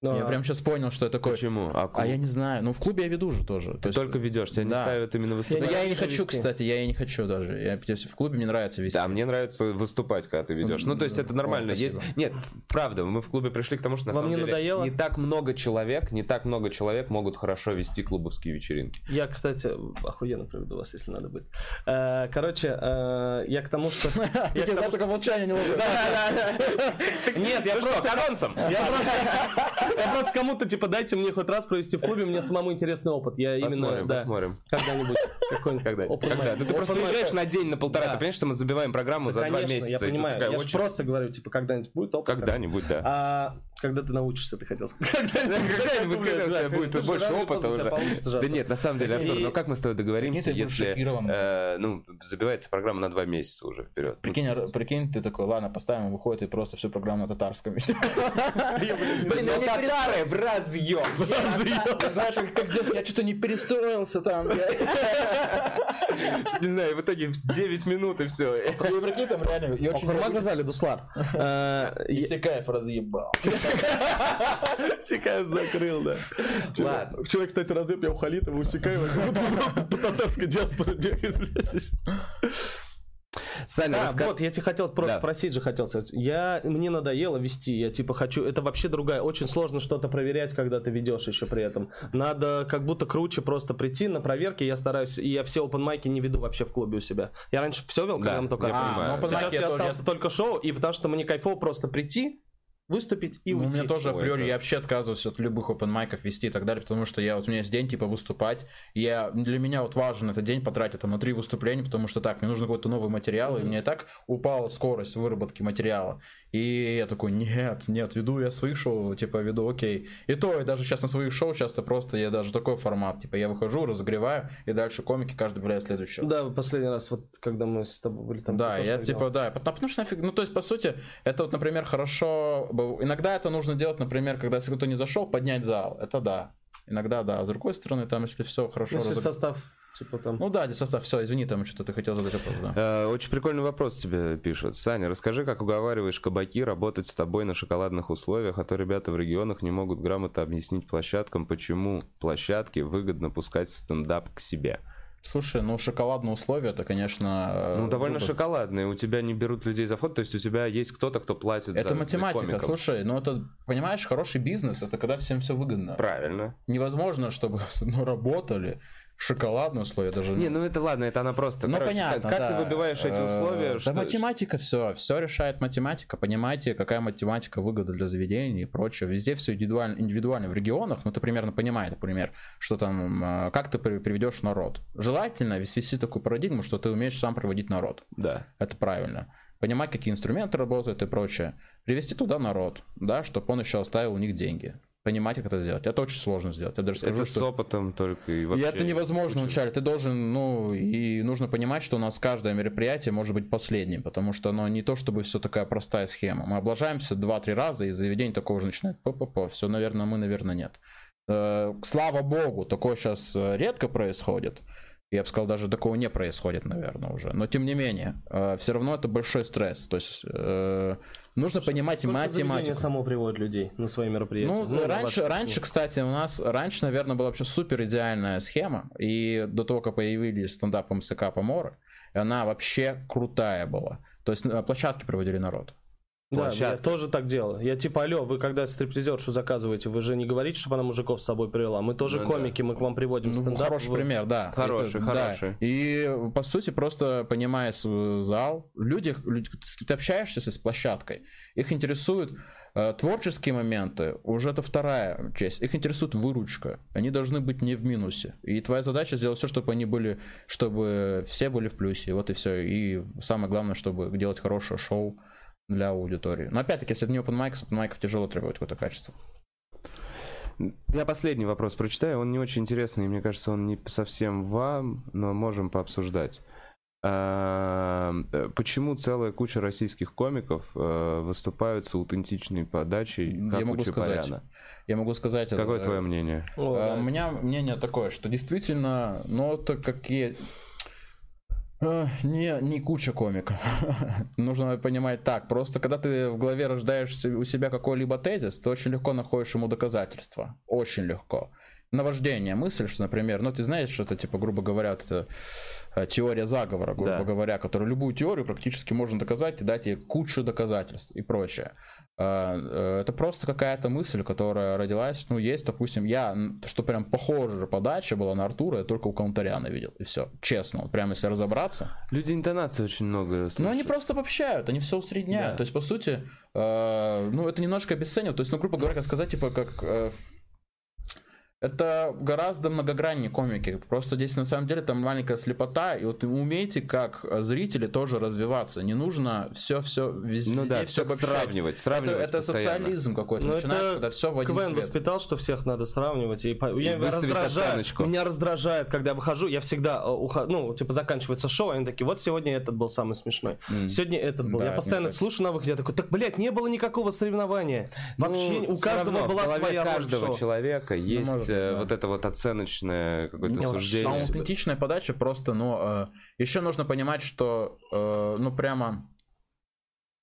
Ну, я прям сейчас понял, что это такое. Почему? А, клуб... а я не знаю. Ну, в клубе я веду же тоже. Ты То только есть... ведешь, тебя да. не ставят именно выступать. Я, я и не хочу, вести. кстати, я и не хочу даже. Я, в клубе мне нравится вести. Да, мне нравится выступать, когда ты ведешь. Ну, ну то есть это нормально. О, есть... Нет, правда, мы в клубе пришли к тому, что на Вам самом не деле надоело? не так много человек, не так много человек могут хорошо вести клубовские вечеринки. Я, кстати, охуенно проведу вас, если надо будет. Э, короче, э, я к тому, что... Я только молчание не могу. Нет, я просто... анонсом. Я просто кому-то типа дайте мне хоть раз провести в клубе, мне самому интересный опыт. Я посмотрим, именно, да, посмотрим. Когда-нибудь. Какой-нибудь когда Когда? Ну ты просто приезжаешь на день, на полтора, ты понимаешь, что мы забиваем программу за два месяца. я понимаю. Я просто говорю, типа, когда-нибудь будет опыт. Когда-нибудь, да. А когда ты научишься, ты хотел сказать. Когда-нибудь, когда у тебя будет больше опыта уже. Да нет, на самом деле, Артур, ну как мы с тобой договоримся, если э, ну забивается программа на два месяца уже вперед? Прикинь, прикинь, ты такой, ладно, поставим, выходит и просто всю программу на татарском. Блин, ну татары в разъем. Знаешь, как здесь, я что-то не перестроился там. Не знаю, в итоге 9 минут и все. Прикинь, там реально... Курмак Газали, Дуслар. Исекаев разъебал. Сикаев закрыл, да. Ладно. Человек, кстати, разъеб я у Халитова, у Сикаева, просто по татарской диаспоре бегает, блядь. Саня, а, раска... вот, я тебе хотел просто да. спросить же хотел сказать. Я, мне надоело вести, я типа хочу, это вообще другая, очень сложно что-то проверять, когда ты ведешь еще при этом. Надо как будто круче просто прийти на проверки, я стараюсь, и я все open майки не веду вообще в клубе у себя. Я раньше все вел, когда да, мы только... Я а, Сейчас я остался только шоу, и потому что мне кайфово просто прийти, выступить и ну, уйти. У меня тоже априори, я вообще отказываюсь от любых open майков вести и так далее, потому что я вот у меня есть день, типа, выступать. Я, для меня вот важен этот день потратить там на три выступления, потому что так, мне нужно какой-то новый материал, mm-hmm. и мне так упала скорость выработки материала. И я такой, нет, нет, веду я свои шоу, типа, веду, окей. И то, я даже сейчас на своих шоу часто просто, я даже такой формат, типа, я выхожу, разогреваю, и дальше комики каждый валяет следующего. Да, последний раз, вот, когда мы с тобой были там. Да, я, типа, делал. да, потому, потому что нафиг, ну, то есть, по сути, это вот, например, хорошо, иногда это нужно делать, например, когда если кто не зашел, поднять зал, это да. Иногда да, а с другой стороны, там, если все хорошо... Если разог... состав Типа там... Ну да, состав. Все, извини, там что-то ты хотел задать вопрос. Да. Э, очень прикольный вопрос тебе пишут. Саня, расскажи, как уговариваешь кабаки работать с тобой на шоколадных условиях, а то ребята в регионах не могут грамотно объяснить площадкам, почему площадки выгодно пускать стендап к себе. Слушай, ну шоколадные условия, это, конечно... Э, ну, довольно выбор. шоколадные. У тебя не берут людей за вход, то есть у тебя есть кто-то, кто платит Это за, математика, за слушай, ну это, понимаешь, хороший бизнес, это когда всем все выгодно. Правильно. Невозможно, чтобы ну, работали, шоколадные условия даже. Не, ну это ладно, это она просто. Ну Короче, понятно. Как, как да. ты выбиваешь эти условия? Да что... математика все, все решает математика. Понимаете, какая математика выгода для заведений и прочее. Везде все индивидуально, индивидуально в регионах, ну ты примерно понимаешь, например, что там, а, как ты приведешь народ. Желательно вести такую парадигму, что ты умеешь сам проводить народ. Да. Это правильно. Понимать, какие инструменты работают и прочее. Привести туда народ, да, чтобы он еще оставил у них деньги понимать, как это сделать. Это очень сложно сделать. Я даже скажу, это что... с опытом только и вообще. И это невозможно вначале. Ты должен, ну, и нужно понимать, что у нас каждое мероприятие может быть последним, потому что оно не то, чтобы все такая простая схема. Мы облажаемся два-три раза, и заведение такого же начинает по-по-по. Все, наверное, мы, наверное, нет. Э, слава богу, такое сейчас э, редко происходит. Я бы сказал, даже такого не происходит, наверное, уже. Но тем не менее, э, все равно это большой стресс. То есть Нужно Что, понимать математику. само приводит людей на свои мероприятия. Ну, ну раньше, раньше, кстати, у нас раньше, наверное, была вообще супер идеальная схема. И до того, как появились стендап МСК Поморы, она вообще крутая была. То есть на площадке проводили народ. Да, я тоже так делал. Я типа, алло, вы когда стриптизершу заказываете, вы же не говорите, чтобы она мужиков с собой привела. Мы тоже ну, комики, да. мы к вам приводим ну, стендап. Хороший вы... пример, да. Хороший, Это, хороший. Да. И по сути, просто понимая свой зал, люди, люди, ты общаешься с площадкой, их интересуют э, творческие моменты, уже это вторая часть. Их интересует выручка. Они должны быть не в минусе. И твоя задача сделать все, чтобы они были, чтобы все были в плюсе. Вот и все. И самое главное, чтобы делать хорошее шоу для аудитории. Но опять-таки, если это не open mic, с open mic тяжело требовать какое-то качество. Я последний вопрос прочитаю, он не очень интересный, мне кажется, он не совсем вам, но можем пообсуждать. А, э, почему целая куча российских комиков э, выступают с аутентичной подачей, как я могу у Чапаряна? сказать, Я могу сказать... Какое это, твое мнение? О, да. У меня мнение такое, что действительно, ну, это какие Э, Не, не куча комиков. Нужно понимать так. Просто когда ты в голове рождаешь у себя какой-либо тезис, ты очень легко находишь ему доказательства. Очень легко. Наваждение, мысль, что, например, ну ты знаешь, что это, типа, грубо говоря, это э, теория заговора, грубо Да. говоря, которую любую теорию практически можно доказать и дать ей кучу доказательств и прочее. Э, Это просто какая-то мысль, которая родилась. Ну, есть, допустим, я, что прям похожая подача была на Артура, я только у Каунтаряна видел. И все. Честно, вот прямо если разобраться. Люди интонации очень много Ну, они слышат. просто обобщают, они все усредняют. Да. То есть, по сути, э, ну, это немножко обесценивает. То есть, ну, грубо говоря, как сказать, типа, как... э, это гораздо многограннее комики. Просто здесь на самом деле там маленькая слепота. И вот умейте, как зрители, тоже развиваться. Не нужно все-все везде, Ну да, все всё сравнивать, Это, сравнивать это постоянно. социализм какой-то Ну, начинается, это когда все в один свет. воспитал, что всех надо сравнивать. И, по- я выставить раздражает, оценочку. меня раздражает, когда я выхожу, я всегда э, ухожу, ну, типа, заканчивается шоу, и они такие, вот сегодня этот был самый смешной. Сегодня этот был. Да, я постоянно это слушаю на выходе, я такой, так, блядь, не было никакого соревнования. Вообще, Ну, у каждого равно была своя каждого шоу. человека есть да. вот это вот оценочное какое-то суждение. Аутентичная подача просто, но еще нужно понимать, что, э, ну, прямо,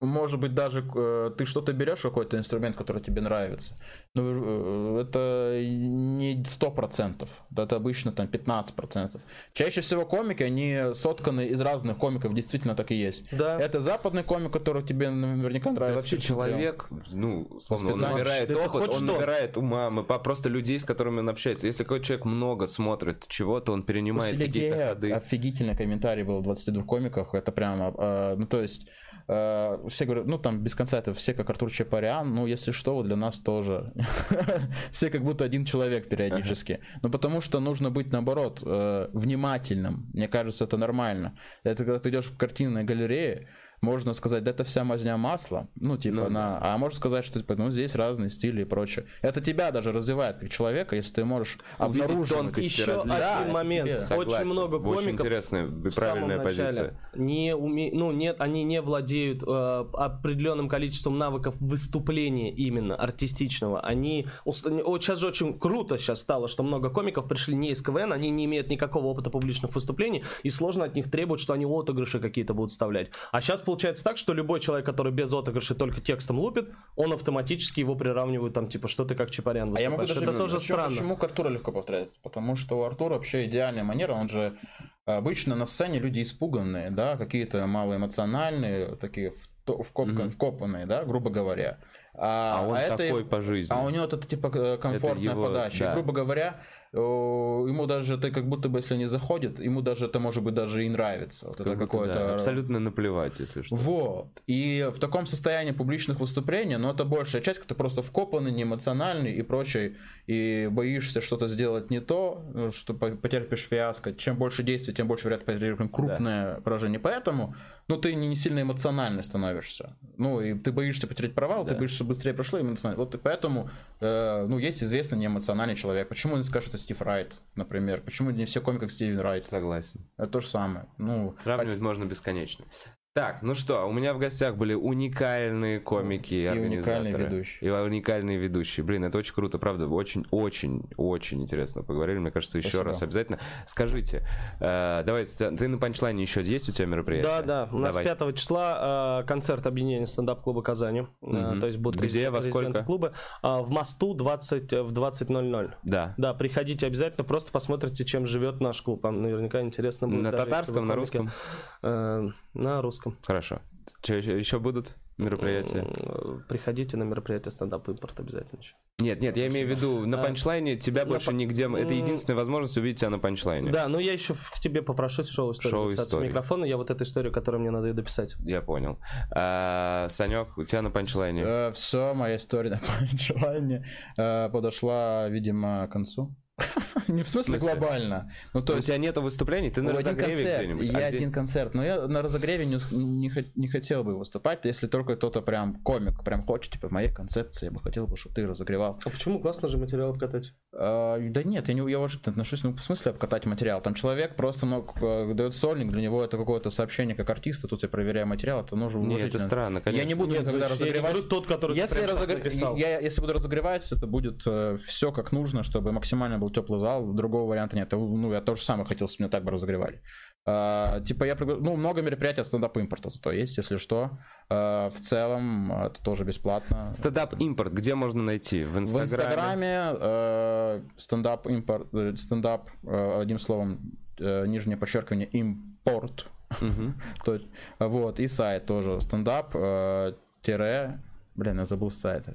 может быть, даже э, ты что-то берешь, какой-то инструмент, который тебе нравится, ну, э, это не 100%, да, это обычно там 15%. Чаще всего комики, они сотканы из разных комиков, действительно так и есть. Да. Это западный комик, который тебе наверняка Это нравится. вообще ты смотрел. человек, ну, условно, он набирает Это опыт, он что. набирает ума, мы по- просто людей, с которыми он общается. Если какой-то человек много смотрит чего-то, он перенимает какие-то ходы. офигительный комментарий был в 22 комиках. Это прямо, э, ну то есть, все говорят, ну там без конца это все как Артур Чапарян, ну если что, вот для нас тоже. Все как будто один человек периодически. Ну потому что нужно быть наоборот э, внимательным. Мне кажется, это нормально. Это когда ты идешь в картинной галерее, можно сказать, да это вся мазня масла, ну типа Ну, на, а можно сказать, что типа, ну здесь разные стили и прочее. Это тебя даже развивает как человека, если ты можешь Увидеть обнаруживать тонкости Еще различия. Да, один это момент. тебе. Согласен. Очень много Очень комиков интересная и в правильная позиция. не уме... ну нет, они не владеют э, определенным количеством навыков выступления именно артистичного. Они ус- вот сейчас же очень круто сейчас стало, что много комиков пришли не из КВН, они не имеют никакого опыта публичных выступлений, и сложно от них требовать, что они отыгрыши какие-то будут вставлять. А сейчас получается так, что любой человек, который без отыгрышей только текстом лупит, он автоматически его приравнивает там типа что ты как Чапарян А я могу выступаешь. даже Это тоже почему, странно. Почему к Артуру легко повторять? Потому что у Артура вообще идеальная манера, он же обычно на сцене люди испуганные, да, какие-то малоэмоциональные, такие в то- вкопка- вкопанные, да, грубо говоря. А он это- такой по жизни. А у него это типа э, комфортная его, подача. да. И, грубо говоря, ему даже это как будто бы, если не заходит, ему даже это может быть даже и нравится. Вот Как это какое-то да, абсолютно наплевать, если что. вот. И в таком состоянии публичных выступлений, но это большая часть, когда ты просто вкопанный, неэмоциональный и прочее, и боишься что-то сделать не то, ну, что по- потерпишь фиаско. Чем больше действий, тем больше вероятно потерпим крупное поражение. Поэтому, ну, ты не, сильно эмоциональный становишься. Ну, и ты боишься потерять провал, ты Да. боишься, чтобы быстрее прошло эмоционально. Вот и поэтому, э, ну, есть известный неэмоциональный человек. Почему не скажешь, это Стив Райт, например? Почему не все комики, как Стив Райт? Согласен. Это то же самое. Ну, Сравнивать можно бесконечно. Так, ну что, у меня в гостях были уникальные комики и, организаторы. уникальные ведущие. И уникальные ведущие. Блин, это очень круто, правда. Очень-очень-очень интересно поговорили. Мне кажется, еще Спасибо. раз обязательно. Скажите, э, давай, ты на панчлайне еще есть у тебя мероприятие? Да, да. У нас Давай. 5 числа э, концерт объединения стендап-клуба Казани. Э, Мгм. то есть будут Где, во сколько? клуба. А, в Мосту 20, э, в 20.00. Да. Да, приходите обязательно, просто посмотрите, чем живет наш клуб. Вам наверняка интересно будет. На даже татарском, на русском? Э, на русском. Хорошо. Че, еще, еще будут мероприятия? Приходите на мероприятие стендап импорт обязательно еще. Нет, нет, я имею в виду, на А, панчлайне тебя на больше пан- нигде... Это единственная возможность увидеть тебя на панчлайне. Да, но я еще к тебе попрошу шоу историю Шоу записаться истории. в микрофон, и я вот эту историю, которую мне надо дописать. Я понял. А, Санек, у тебя на панчлайне? все, моя история на панчлайне э, подошла, видимо, к концу. Не в смысле В смысле? глобально. Ну, то у тебя нету выступлений? Ты на разогреве где-нибудь? я А где- один концерт, но я на разогреве не, не, не хотел бы выступать, если только кто-то прям комик, прям хочет, типа, в моей концепции, я бы хотел бы, чтобы ты разогревал. А почему классно же материал обкатать? А, да нет, я не я уважительно отношусь, ну, в смысле обкатать материал. Там человек просто ну, к- дает сольник, для него это какое-то сообщение как артиста, тут я проверяю материал, это нужно Не, это уважительно. странно, конечно. Я не буду Нет, никогда ну, я не разогревать. тот, который если, я разогр- я- если буду разогревать, это будет все как нужно, чтобы максимально был теплый зал. Другого варианта нет. Ну, я то же самое хотел, чтобы меня так бы разогревали. А, типа я пригла- ну много мероприятий от стендап импорта зато есть, если что. А, в целом это тоже бесплатно. Стендап импорт, где можно найти? В В Инстаграме? Инстаграме э, стендап импорт, э, стендап одним словом э, нижнее подчеркивание импорт. То есть, вот и сайт тоже стендап тире, блин, я забыл сайт.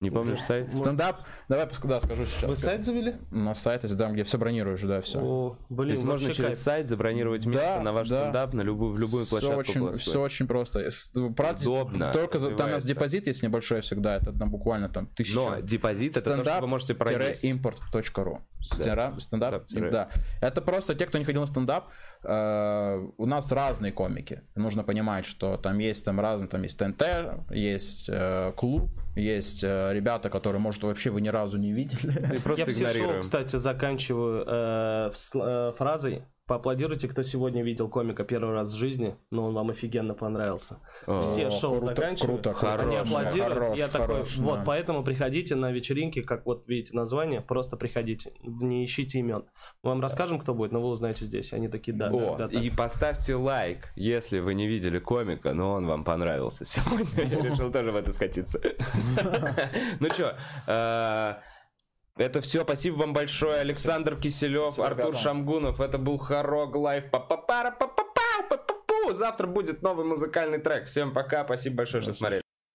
Не помнишь сайт? Стендап, давай да, скажу сейчас. Вы сайт завели? На сайте, там, где все бронируешь, да, все. О, То блин, есть можно через кайф. сайт забронировать место Да, на ваш да. стендап на любую, в любую все площадку очень, все очень просто. Платить Удобно, Только за, там у нас депозит есть небольшой всегда, это там буквально там тысяча. Но депозит это то, что вы можете проесть. import.ru Стендап, стендап, Да, да. Это просто те, кто не ходил на стендап. э, у нас разные комики. Нужно понимать, что там есть там разные, там есть ТНТ, есть э, клуб, есть э, ребята, которые, может, вообще вы ни разу не видели. Я все шоу, кстати, заканчиваю э, в э, фразой. Поаплодируйте, кто сегодня видел комика первый раз в жизни, но он вам офигенно понравился. О, Все шоу круто, заканчивают, круто, круто. они Хорош, аплодируют. хорош, я такой, хорош, вот да. поэтому приходите на вечеринки, как вот видите название, просто приходите, не ищите имен. Мы вам расскажем, кто будет, но вы узнаете здесь. Они такие, да, О, всегда так. и поставьте лайк, если вы не видели комика, но он вам понравился сегодня. Я решил тоже в это скатиться. Ну что, это все. Спасибо вам большое. Александр Киселев, Артур ребята. Шамгунов. Это был Хорог Лайв. Па-па-пара, па-па-пау, па-па-пу. Завтра будет новый музыкальный трек. Всем пока. Спасибо большое, что смотрели.